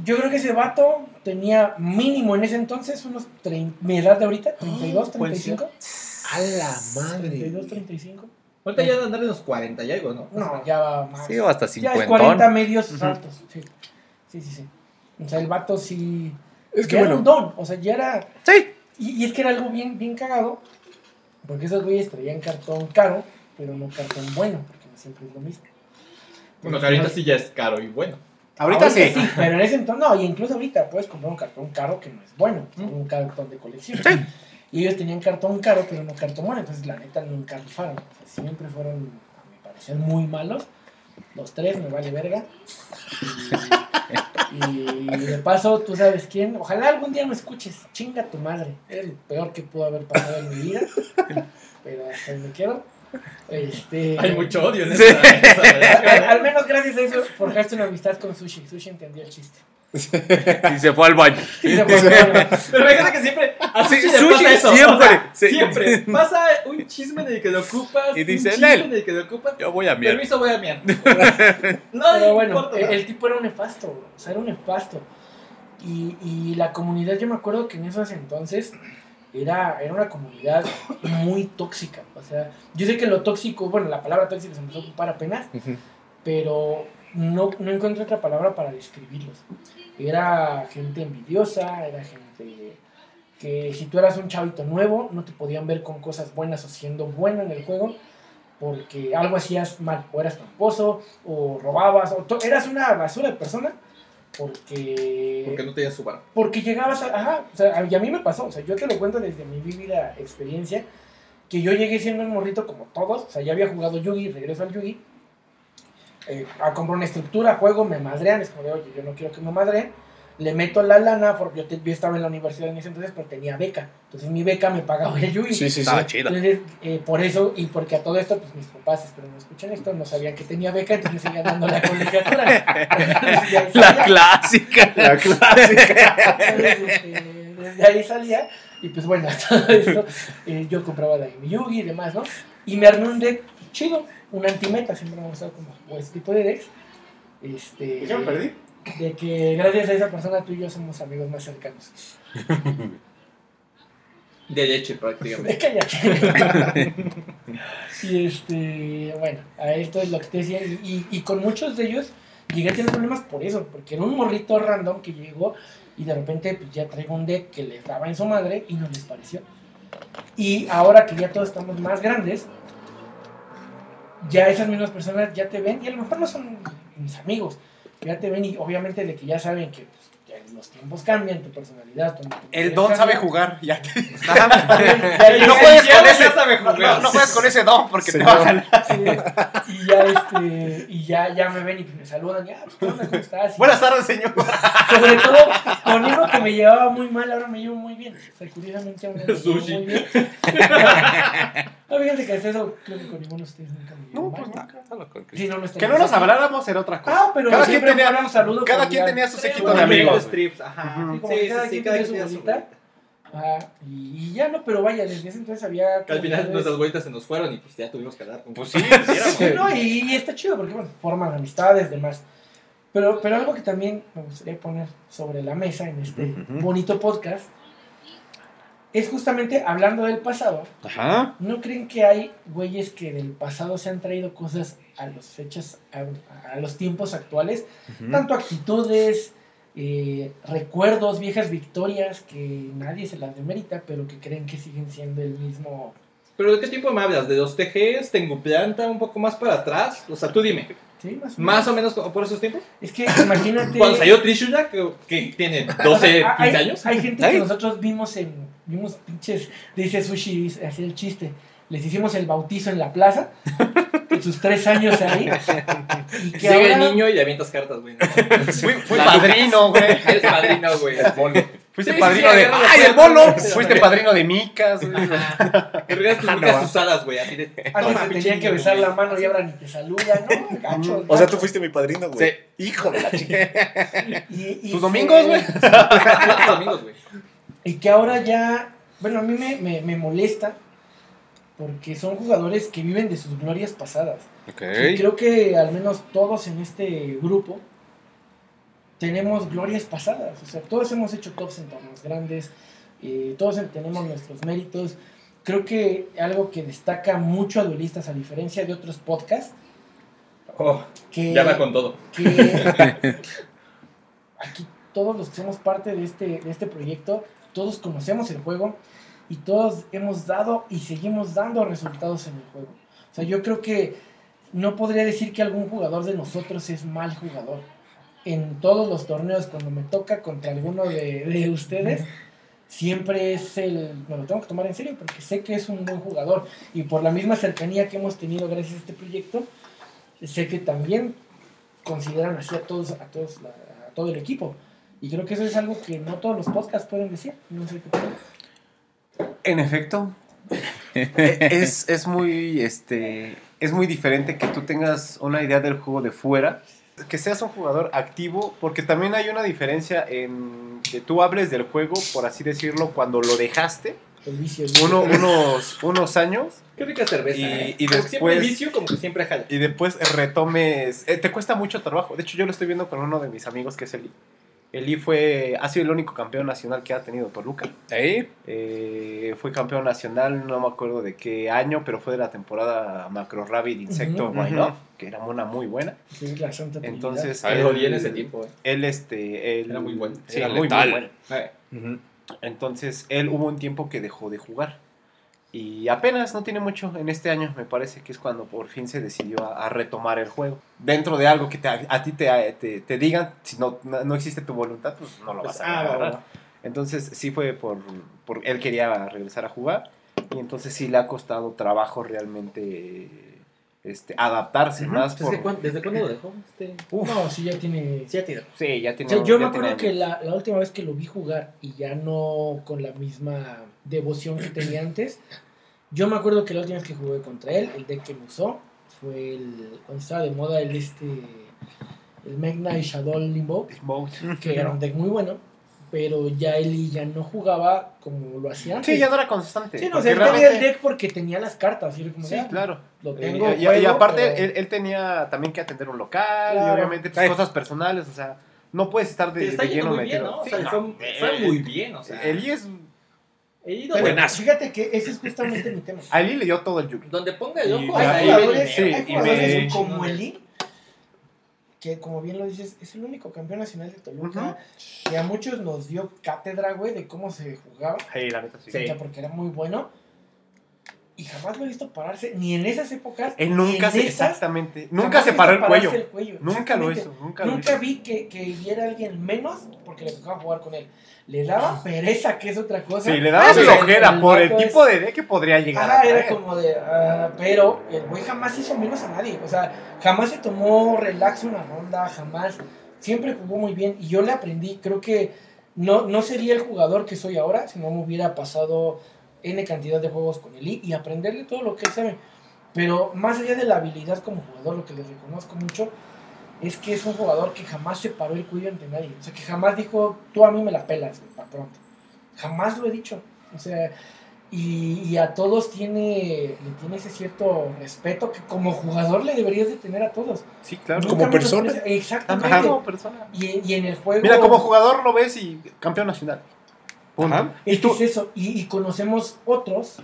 Yo creo que ese vato tenía mínimo en ese entonces unos 30, mi edad de ahorita, 32, puede 35. A la madre. 32, 35. Ahorita ya deben andar en los 40 y algo, ¿no? No, ya va más. Sí, o hasta ya es 50. 40 medios Ujú. altos. Sí. sí, sí, sí. O sea, el vato sí. Es que ya era un bueno, don. O sea, ya era. Sí. Y, y es que era algo bien, bien cagado. Porque esos güeyes traían cartón caro, pero no cartón bueno, porque no siempre es lo mismo. Bueno, que ahorita sí ya es caro y bueno. Ahorita, sí. Pero en ese entonces, no, y incluso ahorita puedes comprar un cartón caro que no es bueno, Mm. un cartón de colección. Y ellos tenían cartón caro, pero no cartón bueno, entonces la neta nunca rifaron. O sea, siempre fueron, a mi parecer, muy malos. Los tres, me vale verga. Y, de paso, tú sabes quién. Ojalá algún día me escuches. Chinga tu madre. Eres lo peor que pudo haber pasado en mi vida. Pero hasta ahí me quiero. Este, Hay mucho odio en Sí. esa al, relación, al ¿eh? menos gracias a eso forjaste una amistad con Sushi. Sushi entendió el chiste. Y se fue al baño. Pero fíjate que siempre. A Sí, Sushi le Sushi pasa eso. siempre, o sea, sí. Siempre. Pasa un chisme en el que lo ocupas. Y dice, un chisme "Nel". en el que lo ocupas. Yo voy a mierda. Permiso, voy a miar. No, Pero bueno, importa. el, el tipo era un nefasto, o sea, era un nefasto. Y, y la comunidad, yo me acuerdo que en esos entonces era, era una comunidad muy tóxica. O sea, yo sé que lo tóxico, bueno, la palabra tóxico se empezó a ocupar apenas, pero no, no encuentro otra palabra para describirlos. Era gente envidiosa, era gente que si tú eras un chavito nuevo, no te podían ver con cosas buenas o siendo bueno en el juego, porque algo hacías mal, o eras tramposo, o robabas, o eras una basura de persona, porque Porque no tenía su bar. porque llegabas a. Ajá, o sea, y a mí me pasó, o sea, yo te lo cuento desde mi vívida experiencia, que yo llegué siendo un morrito como todos, o sea, ya había jugado Yugi, regreso al Yugi, eh, a comprar una estructura, juego, me madrean, es como de, oye, yo no quiero que me madreen, le meto la lana, porque yo, te- yo estaba en la universidad en ese entonces, pero tenía beca, entonces mi beca me pagaba el Yugi. Sí, sí, sí. Estaba chido. Entonces, eh, por eso, y porque a todo esto, pues mis papás, espero no escuchen esto, no sabían que tenía beca, entonces me seguían dando la colegiatura. La salía. clásica. La clásica. Entonces, este, desde ahí salía, y pues bueno, todo esto, eh, yo compraba mi Yugi y demás, ¿no? Y me armé un deck chido, un antimeta, siempre me ha gustado como este tipo de decks. Este, ¿Qué me perdí? De que gracias a esa persona tú y yo somos amigos más cercanos. De leche, prácticamente. Cállate. y este, bueno, a esto es lo que te decía. Y, y- y con muchos de ellos llegué a tener problemas por eso, porque era un morrito random que llegó y de repente pues, ya traigo un deck que les daba en su madre y no les pareció. Y ahora que ya todos estamos más grandes, ya esas mismas personas ya te ven y a lo mejor no son mis amigos, ya te ven y obviamente de que ya saben que pues, ya los tiempos cambian, tu personalidad, tu El don sabe jugar. Ya te... No puedes con ese. No, no con ese don porque te Señor. va a jalar. Sí, y ya este y ya, ya me ven y me saludan ya pues, ¿qué onda? ¿cómo estás? Y Buenas tardes, señor. sobre todo con uno que me llevaba muy mal ahora me llevo muy bien o sea curiosamente ahora me llevo Sushi. muy bien no fíjate que hasta eso creo que con ninguno de ustedes nunca me No, mal pues con Sí, no, no está Que no nos habláramos era otra cosa. ah pero Cada quien tenía- un saludo cada quien tenía su séquito Bueno, de amigos. strips, ajá. Sí, Sí, cada sí, quien cada tenía quien su bolita. y, y ya no pero vaya desde ese entonces había Que al final nuestras vueltas se nos fueron y pues ya tuvimos que hablar. Pues sí, Sí, no, y, y está chido porque bueno, forman amistades, demás. Pero, pero algo que también me gustaría poner sobre la mesa en este bonito podcast es justamente hablando del pasado. Ajá. ¿No creen que hay güeyes que del pasado se han traído cosas a las fechas, a, a los tiempos actuales? Tanto actitudes, eh, recuerdos, viejas victorias que nadie se las demerita, pero que creen que siguen siendo el mismo. Pero ¿de qué tiempo me hablas? ¿De los TGs? ¿Tengo planta un poco más para atrás? O sea, tú dime. ¿Sí? Más o menos. ¿Más o menos por esos tiempos? Es que imagínate. Cuando salió Trishuya, que, que tiene 12, O sea, 15 hay, años. Hay gente Ay. que nosotros vimos en. Vimos pinches. Dice Sushi, hacía el chiste. Les hicimos el bautizo en la plaza. en sus tres años ahí. Y que Llega el niño y le avientas cartas, güey. Fui, padrino, güey. Eres padrino, güey. Fuiste Sí, padrino sí, de. ¡Ay, el bolo! Fuiste padrino de Micas. güey. Que regaste Ah, no. alas, güey. Así de. Antes Toma, te pinche tenían que besar la mano y ahora ni te saludan, ¿no? Gacho, O sea, tú fuiste mi padrino, güey. Sí. Hijo de la chica. Y- y Tus domingos, güey. Los amigos, güey. Y que ahora ya, bueno, a mí me, me, me molesta porque son jugadores que viven de sus glorias pasadas. Ok. Y creo que al menos todos en este grupo tenemos glorias pasadas. O sea, todos hemos hecho tops en torneos grandes, eh, todos tenemos nuestros méritos. Creo que algo que destaca mucho a duelistas, a diferencia de otros podcasts, Oh, que, ya va con todo. que aquí todos los que somos parte de este, de este proyecto, todos conocemos el juego y todos hemos dado y seguimos dando resultados en el juego. O sea, yo creo que no podría decir que algún jugador de nosotros es mal jugador. En todos los torneos, cuando me toca contra alguno de, de ustedes, siempre es el... Me lo tengo que tomar en serio porque sé que es un buen jugador. Y por la misma cercanía que hemos tenido gracias a este proyecto, sé que también consideran así a todos, a todos, a todo el equipo. Y creo que eso es algo que no todos los podcasts pueden decir. No sé qué. En efecto. Es, es muy este es muy diferente que tú tengas una idea del juego de fuera que seas un jugador activo porque también hay una diferencia en que tú hables del juego por así decirlo cuando lo dejaste El vicio. uno, unos unos años Qué rica cerveza. Y- eh. después- Siempre el vicio, como que siempre jala. y después retomes eh, te cuesta mucho trabajo de hecho yo lo estoy viendo con uno de mis amigos que es Eli Eli fue ha sido el único campeón nacional que ha tenido Toluca Ey, Eh, fue campeón nacional, no me acuerdo de qué año, pero fue de la temporada Macro Rabbit Insecto Why. Not, que era una muy buena. Sí, la Santa. Entonces, él, Lo vi en ese tiempo, eh. él, este, él, Era muy bueno. Sí, Era muy, muy bueno. Eh. Entonces, él hubo un tiempo que dejó de jugar. Y apenas, no tiene mucho, en este año me parece que es cuando por fin se decidió a, a retomar el juego. Dentro de algo que te- a, ti te, te, te digan, si no, no existe tu voluntad, pues no lo pues, vas a ah, agarrar. va, va. Entonces sí fue por, por él quería regresar a jugar y entonces sí le ha costado trabajo realmente este, adaptarse más ¿Desde, por... cuándo, ¿Desde cuándo lo dejó? Este... Uf, No, sí, ya tiene. Sí, ya tiene. sí, ya O tiene... sea, yo me acuerdo que la, la última vez que lo vi jugar y ya no con la misma devoción que tenía antes, yo me acuerdo que la última vez que jugué contra él, el deck que me usó fue el, cuando estaba de moda el este, el Magna y Shadow Limbo, que era un deck muy bueno, pero ya él ya no jugaba como lo hacía antes. Sí, ya no era constante. Sí, no, o sea, él tenía el realmente- deck porque tenía las cartas. Y era como, Sí, "Ah, claro. Lo Y- tengo. y, y juego, aparte, pero- él, él tenía también que atender un local y obviamente pues, cosas personales, o sea, no puedes estar de, está lleno muy bien, metido. ¿no? O Sí, sea, no, fue, fue eh, muy bien, o sea. Eli es... ido Pero bueno. fíjate que ese es justamente mi tema. A Eli le dio todo el yugi. Donde ponga el ojo, Hay ahí jugadores, sí, hay jugadores me- como Eli, que como bien lo dices, es el único campeón nacional de Toluca, que a muchos nos dio cátedra, güey, de cómo se jugaba, Sí, la neta sí. Porque era muy bueno. Y jamás lo he visto pararse, ni en esas épocas. Él ni nunca en se, esas, exactamente, nunca se paró el cuello. Nunca lo hizo, nunca, lo Nunca hizo. vi que, que viera a alguien menos porque le tocaba jugar con él. Le daba pereza, que es otra cosa. Sí, le daba flojera el por el es- tipo de deck que podría llegar a Ah, era traer. como de. ah, pero el güey jamás hizo menos a nadie. O sea, jamás se tomó relax una ronda, jamás. Siempre jugó muy bien. Y yo le aprendí. Creo que no, no sería el jugador que soy ahora si no me hubiera pasado N cantidad de juegos con él y aprenderle todo lo que él sabe. Pero más allá de la habilidad como jugador, lo que le reconozco mucho es que es un jugador que jamás se paró el cuello ante nadie. O sea, que jamás dijo, tú a mí me la pelas, para pronto. Jamás lo he dicho. O sea, y, y a todos tiene, le tiene ese cierto respeto que como jugador le deberías de tener a todos. Sí, claro. Nunca Como persona. Exactamente. Ajá, como persona. Y, y en el juego... Mira, como jugador lo ves y campeón nacional. Es Y tú, que es eso. Y, y conocemos otros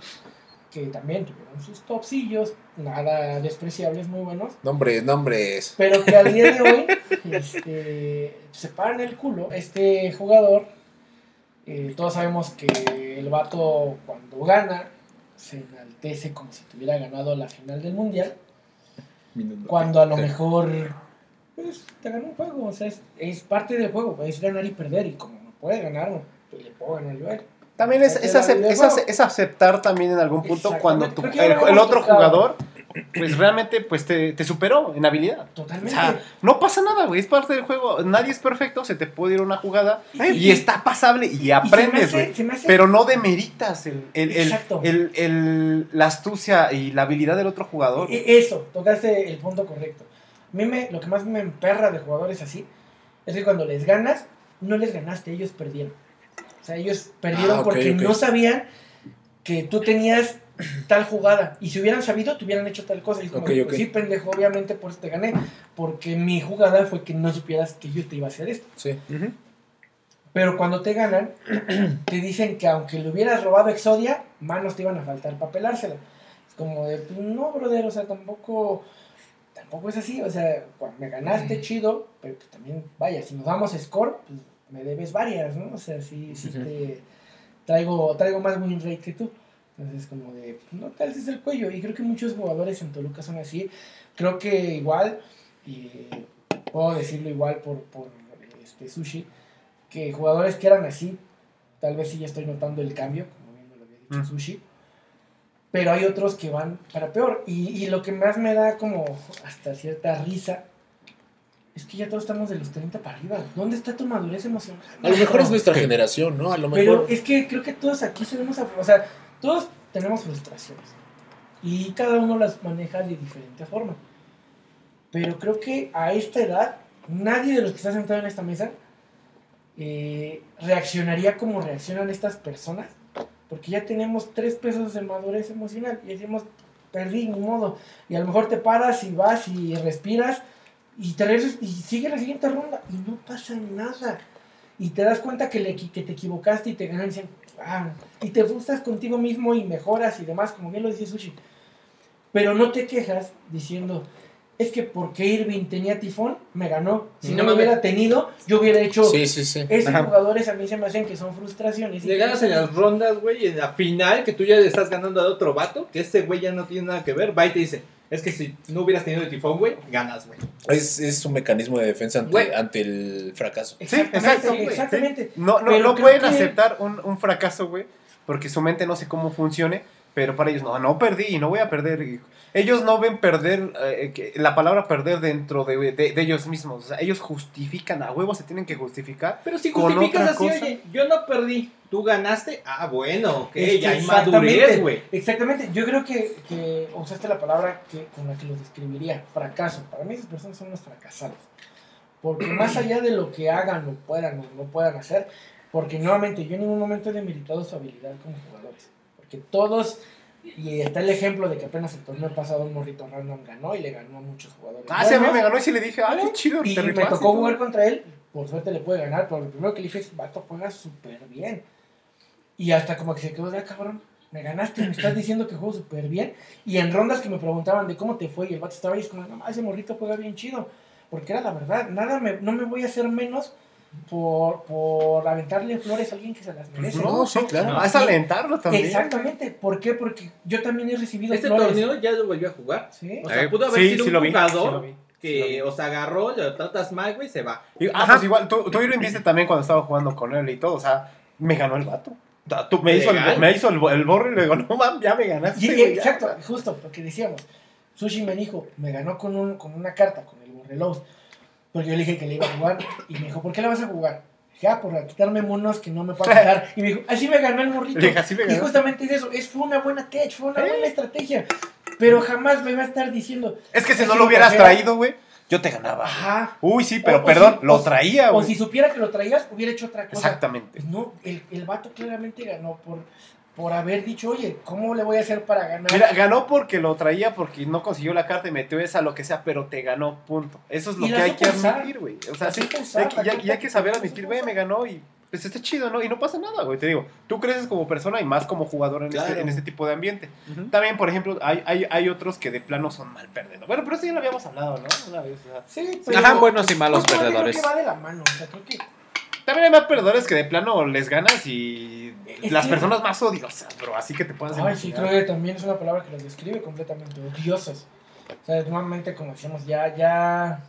que también tuvieron sus topsillos, nada despreciables, muy buenos. Nombres, nombres. Pero que al día de hoy este, se paran el culo. Este jugador, eh, todos sabemos que el vato cuando gana se enaltece como si tuviera ganado la final del mundial. Cuando a lo mejor pues, te ganó un juego. O sea, es, es parte del juego, es ganar y perder. Y como no puede ganar, pues le a él. también es, es, la acep- vida es juego. ace- es aceptar también en algún punto cuando tu- el, otro jugador pues realmente pues te, te superó en habilidad. O Totalmente. sea, no pasa nada, güey, es parte del juego. Nadie es perfecto, se te puede ir una jugada Ay, y está pasable y aprendes, güey. Pero no demeritas el, el, el, Exacto. el- el- la astucia y la habilidad del otro jugador. E- Eso, tocaste el punto correcto. A mí me, lo que más me emperra de jugadores así es que cuando les ganas, no les ganaste, ellos perdieron. O sea, ellos perdieron Ah, porque no sabían que tú tenías tal jugada. Y si hubieran sabido, te hubieran hecho tal cosa. Y es como, pues sí, pendejo, obviamente por eso te gané. Porque mi jugada fue que no supieras que yo te iba a hacer esto. Sí. Pero cuando te ganan, te dicen que aunque le hubieras robado Exodia, manos te iban a faltar para pelársela. Es como de, pues, no, brother, o sea, tampoco, tampoco es así. O sea, cuando me ganaste, chido, pero pues también, vaya, si nos damos score, pues me debes varias, ¿no? O sea, sí, sí te traigo, traigo más win rate que tú. Entonces, como de, no te alces el cuello. Y creo que muchos jugadores en Toluca son así. Creo que igual, y puedo decirlo igual por, por este, Sushi, que jugadores que eran así, tal vez sí ya estoy notando el cambio, como bien me lo había dicho Mm. Sushi, pero hay otros que van para peor. Y, y lo que más me da como hasta cierta risa es que ya todos estamos de los 30 para arriba. ¿Dónde está tu madurez emocional? A lo mejor es nuestra generación, ¿no? A lo Pero mejor. es que creo que todos aquí tenemos, o sea, todos tenemos frustraciones y cada uno las maneja de diferente forma. Pero creo que a esta edad, nadie de los que está sentado en esta mesa eh, reaccionaría como reaccionan estas personas, porque ya tenemos tres pesos de madurez emocional y decimos, perdí, ni modo. Y a lo mejor te paras y vas y respiras y te regresas y sigue la siguiente ronda y no pasa nada. Y te das cuenta que, le, que te equivocaste y te ganan y dicen, ah, y te frustras contigo mismo y mejoras y demás, como bien lo dice Sushi. Pero no te quejas diciendo, es que porque Irving tenía tifón, me ganó. Si no, No me hubiera tenido, yo hubiera hecho... Sí, sí, sí. Esos Ajá. jugadores a mí se me hacen que son frustraciones. Llegas no en las rondas, güey, y en la final, que tú ya le estás ganando a otro vato, que este güey ya no tiene nada que ver, va y te dice, es que si no hubieras tenido el tifón, güey, ganas, güey. Es, es un mecanismo de defensa ante, ante el fracaso. Exacto, güey, exactamente. No, no, Pero no creo pueden que- aceptar un, un fracaso, güey, porque su mente no sé cómo funcione, pero para ellos no, no perdí y no voy a perder. Ellos no ven perder, eh, que- la palabra perder dentro de, de- de ellos mismos. O sea, ellos justifican, a huevos se tienen que justificar. Pero si justificas así, cosa. oye, yo no perdí, tú ganaste, ah, bueno, ok, Es que ya hay madurez, güey. Exactamente, yo creo que, que usaste la palabra que, con la que los describiría, fracaso. Para mí esas personas son unos fracasados. Porque más allá de lo que hagan o puedan o no puedan hacer, porque nuevamente yo en ningún momento he demeritado su habilidad como jugadores. Porque todos, y está el ejemplo de que apenas el torneo pasado un morrito random ganó y le ganó a muchos jugadores. Ah, sí, a mí me ganó y sí le dije, ah, qué chido. Y me tocó jugar contra él, por suerte le puede ganar, pero lo primero que le dije es, vato, juega súper bien. Y hasta como que se quedó de, "Ah, cabrón, me ganaste, me estás diciendo que juego súper bien. Y en rondas que me preguntaban de cómo te fue y el vato estaba ahí, es como, no, ese morrito juega bien chido. Porque era la verdad, nada me, no me voy a hacer menos por, por aventarle flores a alguien que se las merece. No, sí, claro. No. Es alentarlo también. Exactamente, ¿por qué? Porque yo también he recibido Este flores. torneo ya lo volvió a jugar. ¿Sí? O sea, Eh, pudo haber sí, sido sí un lo vi, jugador sí lo vi, sí lo que, vi. o sea, agarró, lo tratas mal, güey, se va. Y- ah, pues igual, tú, tú Irving viste también cuando estaba jugando con él y todo, o sea, me ganó el vato. Tú- me, hizo el, me hizo el, el borro y le digo, no mames, ya me ganaste. Y- güey, ya". exacto, justo, porque decíamos, Sushi me dijo, me ganó con, un, con una carta, con el Borrelows, porque yo le dije que le iba a jugar, y me dijo, ¿por qué la vas a jugar? Dije, ah, por quitarme monos que no me puedo quitar. Y me dijo, así me ganó el morrito. Le dije, así me Y justamente es eso, es, fue una buena tech, fue una ¿Eh? buena estrategia, pero jamás me va a estar diciendo, Es que si no lo hubieras traído, güey, yo te ganaba. ajá, Uy, sí, pero O- o perdón, si- lo o- traía, o güey. si supiera que lo traías, hubiera hecho otra cosa. Exactamente. No, el, el vato claramente ganó por, por haber dicho, oye, ¿cómo le voy a hacer para ganar? Mira, ganó porque lo traía, porque no consiguió la carta y metió esa, lo que sea, pero te ganó, punto. Eso es lo que hay que usar. admitir, güey. O sea, sí, usar, hay, que- hay- saber admitir, güey, me ganó y pues está chido, ¿no? Y no pasa nada, güey. Te digo, tú creces como persona y más como jugador en, este, Claro. en este tipo de ambiente. También, por ejemplo, hay, hay, hay otros que de plano son mal perdedores. Bueno, pero eso ya lo habíamos hablado, ¿no? Una vez. o sea. Sí, Ajá, buenos y malos perdedores. Creo que va de la mano, o sea, creo que También hay más perdedores que de plano les ganas y Es las que- personas más odiosas, bro. Así que te puedes Ay, sí, creo que también es una palabra que los describe completamente, odiosos. O sea, normalmente, como decíamos, ya, ya,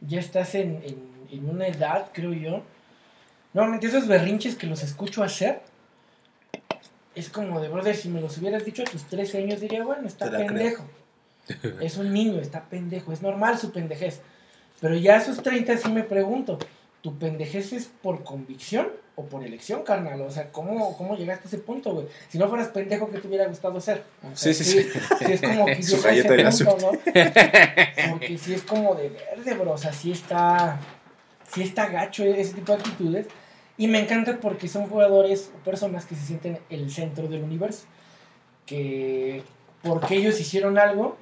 ya estás en, en, en una edad, creo yo. Normalmente esos berrinches que los escucho hacer, es como de, brother, si me los hubieras dicho a tus 13 años, diría, bueno, está creo. pendejo. Es un niño, está pendejo, es normal su pendejez. Pero ya a sus 30 sí me pregunto, ¿tu pendejez es por convicción o por elección, carnal? O sea, ¿cómo, cómo llegaste a ese punto, güey? Si no fueras pendejo, ¿qué te hubiera gustado ser? O sea, Sí, sí, sí. sí es como que Su galleta de punto, ¿no? Porque sí es como de verde, bro. O sea, sí está, sí está gacho ese tipo de actitudes. Y me encanta porque son jugadores o personas que se sienten el centro del universo. Que porque ellos hicieron algo,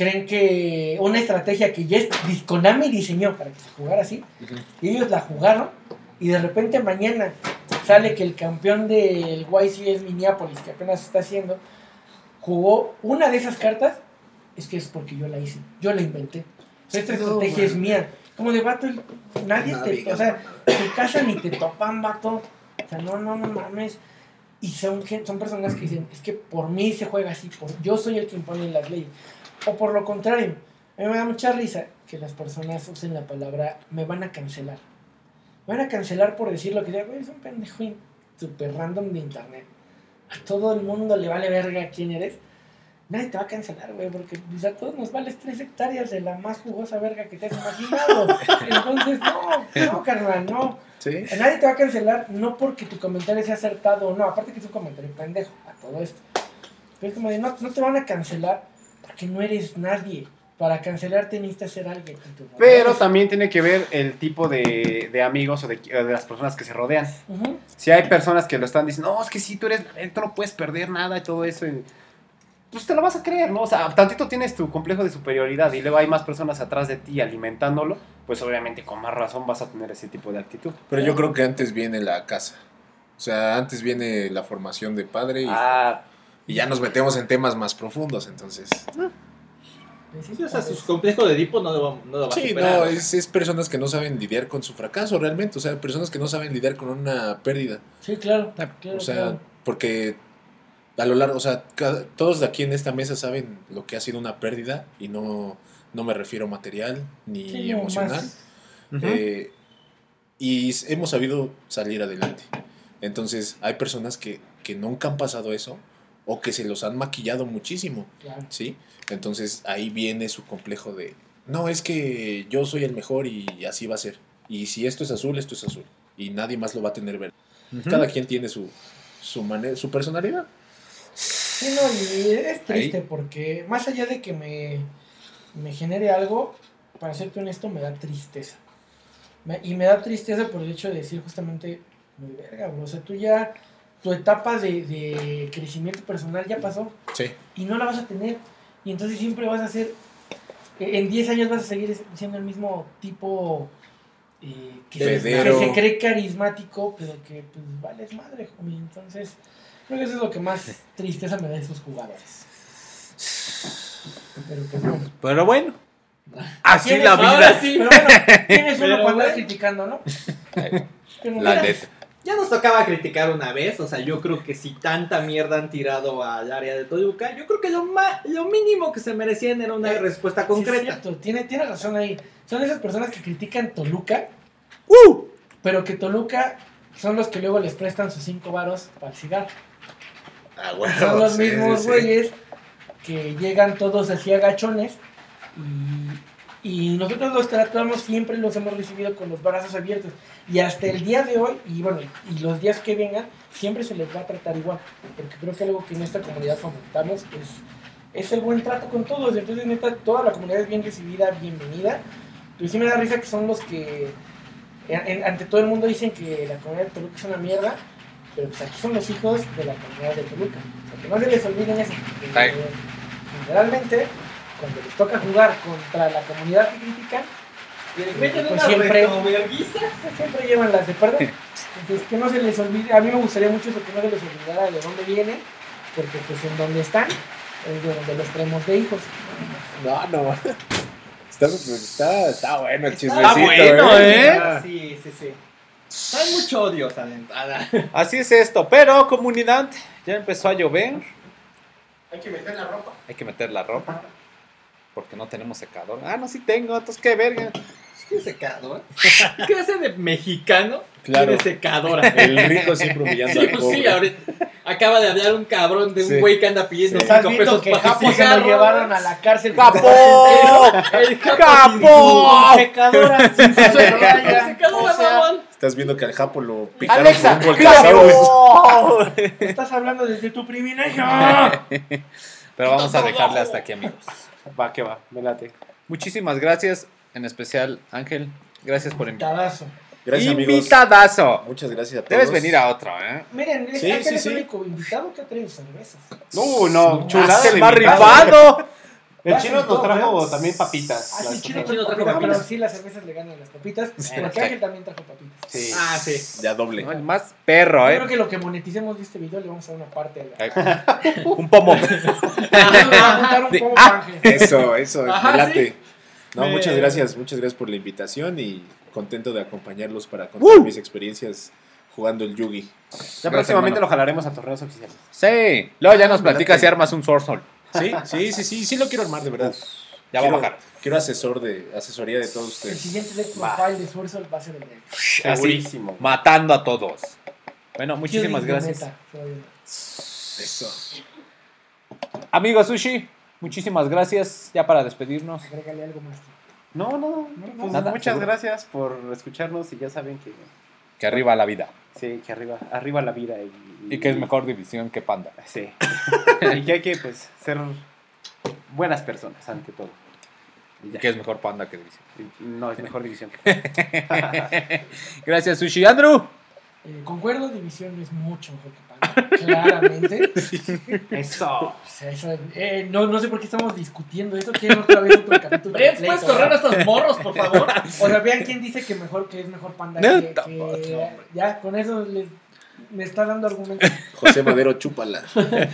creen que una estrategia que ya es- Konami diseñó para que se jugara así, y ellos la jugaron, y de repente mañana sale que el campeón del YCS Minneapolis, que apenas está haciendo, jugó una de esas cartas, es que es porque yo la hice, yo la inventé. Esta No, estrategia es mía. Como de vato, nadie te, o sea, te casan y te topan, vato. O sea, no, no, no mames. Y son, son personas que dicen, es que por mí se juega así, por, yo soy el que impone las leyes. O por lo contrario, a mí me da mucha risa que las personas usen la palabra, me van a cancelar. Me van a cancelar por decir lo que güey, es un pendejo super random de internet. A todo el mundo le vale verga quién eres. Nadie te va a cancelar, güey, porque pues, a todos nos vales tres hectáreas de la más jugosa verga que te has imaginado. Entonces, no, no, carnal, no. Sí. Nadie te va a cancelar, no porque tu comentario sea acertado o no, aparte que es un comentario pendejo a todo esto. Pero es como de, no, no te van a cancelar porque no eres nadie. Para cancelarte necesitas ser alguien. Pero también tiene que ver el tipo de, de amigos o de, de las personas que se rodean. Si hay personas que lo están diciendo, no, es que sí, tú eres, tú no puedes perder nada y todo eso. y- pues te lo vas a creer, ¿no? O sea, tantito tienes tu complejo de superioridad y luego hay más personas atrás de ti alimentándolo, pues obviamente con más razón vas a tener ese tipo de actitud. Pero yo creo que antes viene la casa. O sea, antes viene la formación de padre y, Ah, y ya nos metemos en temas más profundos, entonces. Sí, o sea, sus complejos de Edipo no lo no lo va a Sí, superar. no, es, es personas que no saben lidiar con su fracaso realmente. O sea, personas que no saben lidiar con una pérdida. Sí, claro. claro, O sea, claro. porque a lo largo, o sea, cada- todos de aquí en esta mesa saben lo que ha sido una pérdida y no, no me refiero material ni Sí, emocional. Eh, y hemos sabido salir adelante. Entonces, hay personas que, que nunca han pasado eso o que se los han maquillado muchísimo, Claro. ¿sí? Entonces, ahí viene su complejo de, no, es que yo soy el mejor y así va a ser. Y si esto es azul, esto es azul. Y nadie más lo va a tener verde. Cada quien tiene su, su, mane- su personalidad. Sí, no, y es triste porque más allá de que me, me genere algo, para serte honesto, me da tristeza. Me- y me da tristeza por el hecho de decir justamente, muy verga, bro. O sea, tú ya, tu etapa de, de crecimiento personal ya pasó Sí. y no la vas a tener. Y entonces siempre vas a ser, eh, en 10 años vas a seguir siendo el mismo tipo eh, que, se, que Pedero. se cree carismático, pero que pues vales madre, homie. Entonces, creo que eso es lo que más tristeza me da de esos jugadores. Pero pues bueno. Pero bueno, así ¿Quién la vida. Sí. Pero bueno, ¿quién es uno bueno. criticando, no? La neta. Ya nos tocaba criticar una vez, o sea, yo creo que si tanta mierda han tirado al área de Toluca, yo creo que lo, ma- lo mínimo que se merecían era una Eh, respuesta concreta. tiene, tiene razón ahí. Son esas personas que critican Toluca, ¡Uh! pero que Toluca son los que luego les prestan sus cinco varos para el cigarro. Ah, Son los sí, mismos sí. güeyes que llegan todos así agachones y, y nosotros los tratamos siempre, los hemos recibido con los brazos abiertos. Y hasta el día de hoy, y bueno, y los días que vengan, siempre se les va a tratar igual. Porque creo que algo que en esta comunidad fomentamos es, es el buen trato con todos. Entonces, neta, toda la comunidad es bien recibida, bienvenida. Pero sí me da risa que son los que en- en- ante todo el mundo dicen que la comunidad de Toluca es una mierda. Pero pues aquí son los hijos de la comunidad de Toluca. O sea, que no se les olviden eso. Generalmente, cuando les toca jugar contra la comunidad que critican, Les meten Pues una siempre- pues, siempre llevan las de perder. Entonces, que no se les olvide. A mí me gustaría mucho eso, que no se les olvidara de dónde vienen, porque pues en donde están es de donde los traemos de hijos. No, no. Está, está, está bueno el Está chismecito. bueno, ¿eh? Ah. Sí, sí, sí. Hay mucho odio. Así es esto. Pero, comunidad, ya empezó a llover. hay que meter la ropa. Hay que meter la ropa. Porque no tenemos secador. Ah, no, sí tengo. Entonces, qué verga. Tiene secador. ¿Qué hace de mexicano? Claro. Tiene secadora. El rico siempre humillando Sí, al pues pobre. sí, ahorita. Acaba de hablar un cabrón de un Sí. güey que anda pidiendo Estás 5 viendo pesos que para Japo se lo llevaron a la cárcel. ¡Capo! El Japo ¡Capo! Con secadora sin secadora. O sea, mamón. Estás viendo que al Japo lo picaron Alexa, por un. Estás hablando desde tu privilegio. Pero vamos a dejarle hasta aquí, amigos. Va, que va, me late. Muchísimas gracias, en especial Ángel. Gracias por invitar. Tadazo. Gracias, amigos. Invitadazo. Muchas gracias a todos. Debes venir a otro, ¿eh? Miren, Sí, Ángel sí, es sí. el único invitado que ha traído cervezas. No, no, chulada. Haz el más rifado. El chino nos Todo, trajo también papitas. Ah, sí, chino papitas. trajo papitas, pero sí las cervezas le ganan a las papitas. Sí. Porque Ángel también trajo papitas. Sí. Ah, sí. Ya doble. No, el más perro, Yo ¿eh? creo que lo que moneticemos de este video le vamos a dar una parte a la... Un pomo. Le vamos a juntar un Sí. poco Ah. Ángel. Eso, eso, Ajá, me late. No, Me- muchas gracias, muchas gracias por la invitación y contento de acompañarlos para contar mis experiencias jugando el Yugi. Ya Gracias, próximamente hermano. lo jalaremos a torneos oficiales. Sí. Luego ya nos platicas si armas un Sorsol. Sí, sí, sí, sí, sí lo quiero armar de verdad. Ya va a Quiero- bajar. Quiero asesor de asesoría de todos El ustedes. siguiente deck profile de Sursol va a ser el de Así, Segurísimo. matando a todos. Bueno, muchísimas gracias. Meta. Eso. Amigo Sushi, muchísimas gracias. Ya para despedirnos. Agrégale algo más. No, no, pues Nada, muchas seguro. gracias por escucharnos y ya saben que Que arriba la vida. sí, que arriba, arriba la vida y, Y que es mejor división que Panda. Sí. y que hay que pues ser buenas personas ante todo. Y que es mejor Panda que división. No, es mejor división. Gracias, Sushi. Andrew. Eh, concuerdo, División es mucho mejor que Panda, claramente. Eso. Eh, no, no sé por qué estamos discutiendo eso. Quiero otra vez otro capítulo. ¿puedes correr a ¿verdad? estos morros, por favor? O sea, vean quién dice que mejor que es mejor Panda. No, que, que- ya, con eso les, me está dando argumentos. José Madero, chúpala.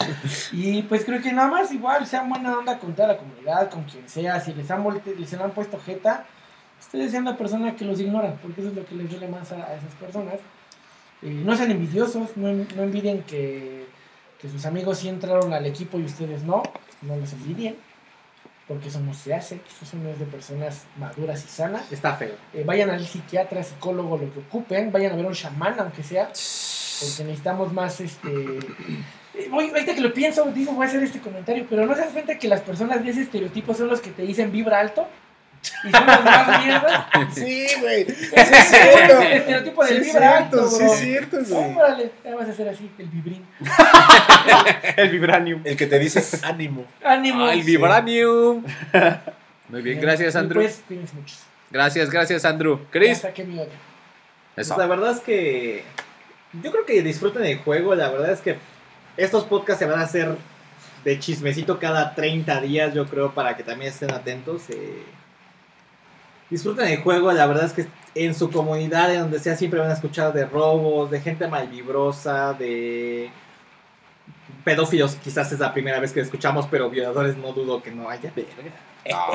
Y pues creo que nada más igual, sean buena onda con toda la comunidad, con quien sea. Si les han, les han puesto jeta, ustedes sean la persona que los ignora, porque eso es lo que les duele más a, a esas personas. Eh, no sean envidiosos, no, no envidien que, que sus amigos sí entraron al equipo y ustedes no. No los envidien, porque eso no se hace. Eso no es de personas maduras y sanas. Está feo. Eh, vayan al psiquiatra, psicólogo, lo que ocupen. Vayan a ver a un chamán, aunque sea. Porque necesitamos más, este... eh, voy- ahorita que lo pienso, digo, voy a hacer este comentario, pero ¿no se dan cuenta que las personas de ese estereotipo son los que te dicen vibra alto? Y son las más mierdas. Sí, güey. Es el estereotipo del Sí, vibra cierto, alto, sí, es cierto, güey. Órale, ya vas a hacer así, el vibrín. El vibranium. El que te dice ánimo. ánimo. Ah, el Vibranium. Muy bien, gracias, Andrew. Pues, cuídense mucho. Gracias, gracias, Andrew. Chris. mi. Pues la verdad es que yo creo que disfruten el juego. La verdad es que estos podcasts se van a hacer de chismecito cada 30 días, yo creo, para que también estén atentos. eh. Disfruten el juego. La verdad es que en su comunidad, en donde sea, siempre van a escuchar de robos, de gente malvibrosa, de pedófilos. Quizás es la primera vez que escuchamos, pero violadores no dudo que no haya.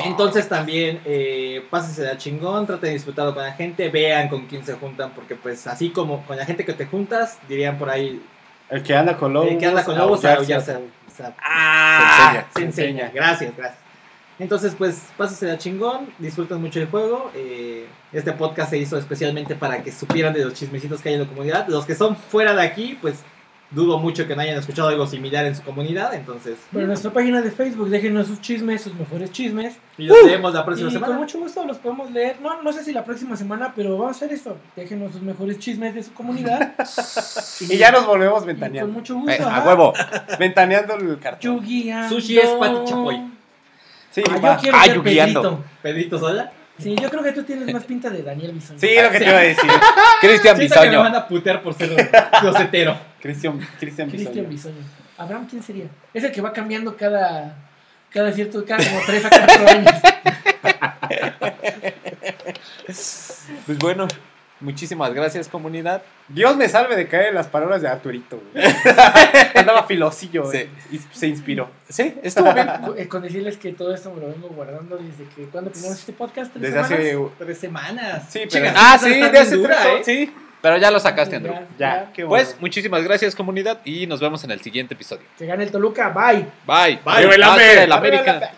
Entonces también, eh, pásense a chingón, traten de disfrutarlo con la gente, vean con quién se juntan, porque pues así como con la gente que te juntas, dirían por ahí, El que anda con lobos. el que anda con lobos, aullar aullar se- se- se- Ah, se enseña. Gracias, gracias. Entonces pues, pásense a chingón, disfruten mucho el juego. eh, este podcast se hizo especialmente para que supieran de los chismecitos que hay en la comunidad. Los que son fuera de aquí, pues dudo mucho que no hayan escuchado algo similar en su comunidad, entonces... Bueno, en nuestra página de Facebook, déjenos sus chismes, sus mejores chismes. Y los leemos la próxima y semana. con mucho gusto los podemos leer. No, no sé si la próxima semana, pero vamos a hacer esto. Déjenos sus mejores chismes de su comunidad. Y ya nos volvemos y con ventaneando. mucho gusto. Eh, a huevo. Ventaneando el cartón. Yuguiando. Sushi es Pati Chapoy. Sí, Ah, yo quiero Ah, ser yuguiando. Pedrito. Pedrito Sola. Sí, yo creo que tú tienes más pinta de Daniel Bisoño. Sí, lo que te iba a decir. Cristian Siento que me Bisoño. van a putear por ser closetero. Cristian Cristian Cristian Bisoño. Bisoño. Abraham, ¿quién sería? Es el que va cambiando cada, cada cierto, cada como 3 a 4 años. Pues bueno, muchísimas gracias, comunidad. Dios me salve de caer en las palabras de Arturito. güey. Andaba filosillo Sí. y se inspiró. Sí, estuvo bien. Eh, Con decirles que todo esto me lo vengo guardando desde que cuando teníamos este podcast. ¿Tres Desde semanas? hace. Tres semanas. Sí, pero. Chica. Ah, sí, está de bien hace dura, tres- ¿eh? Sí, pero ya lo sacaste, Andrew. Ya, qué Pues muchísimas gracias, comunidad, y nos vemos en el siguiente episodio. Que gane el Toluca, bye. Bye. Bye. América. América.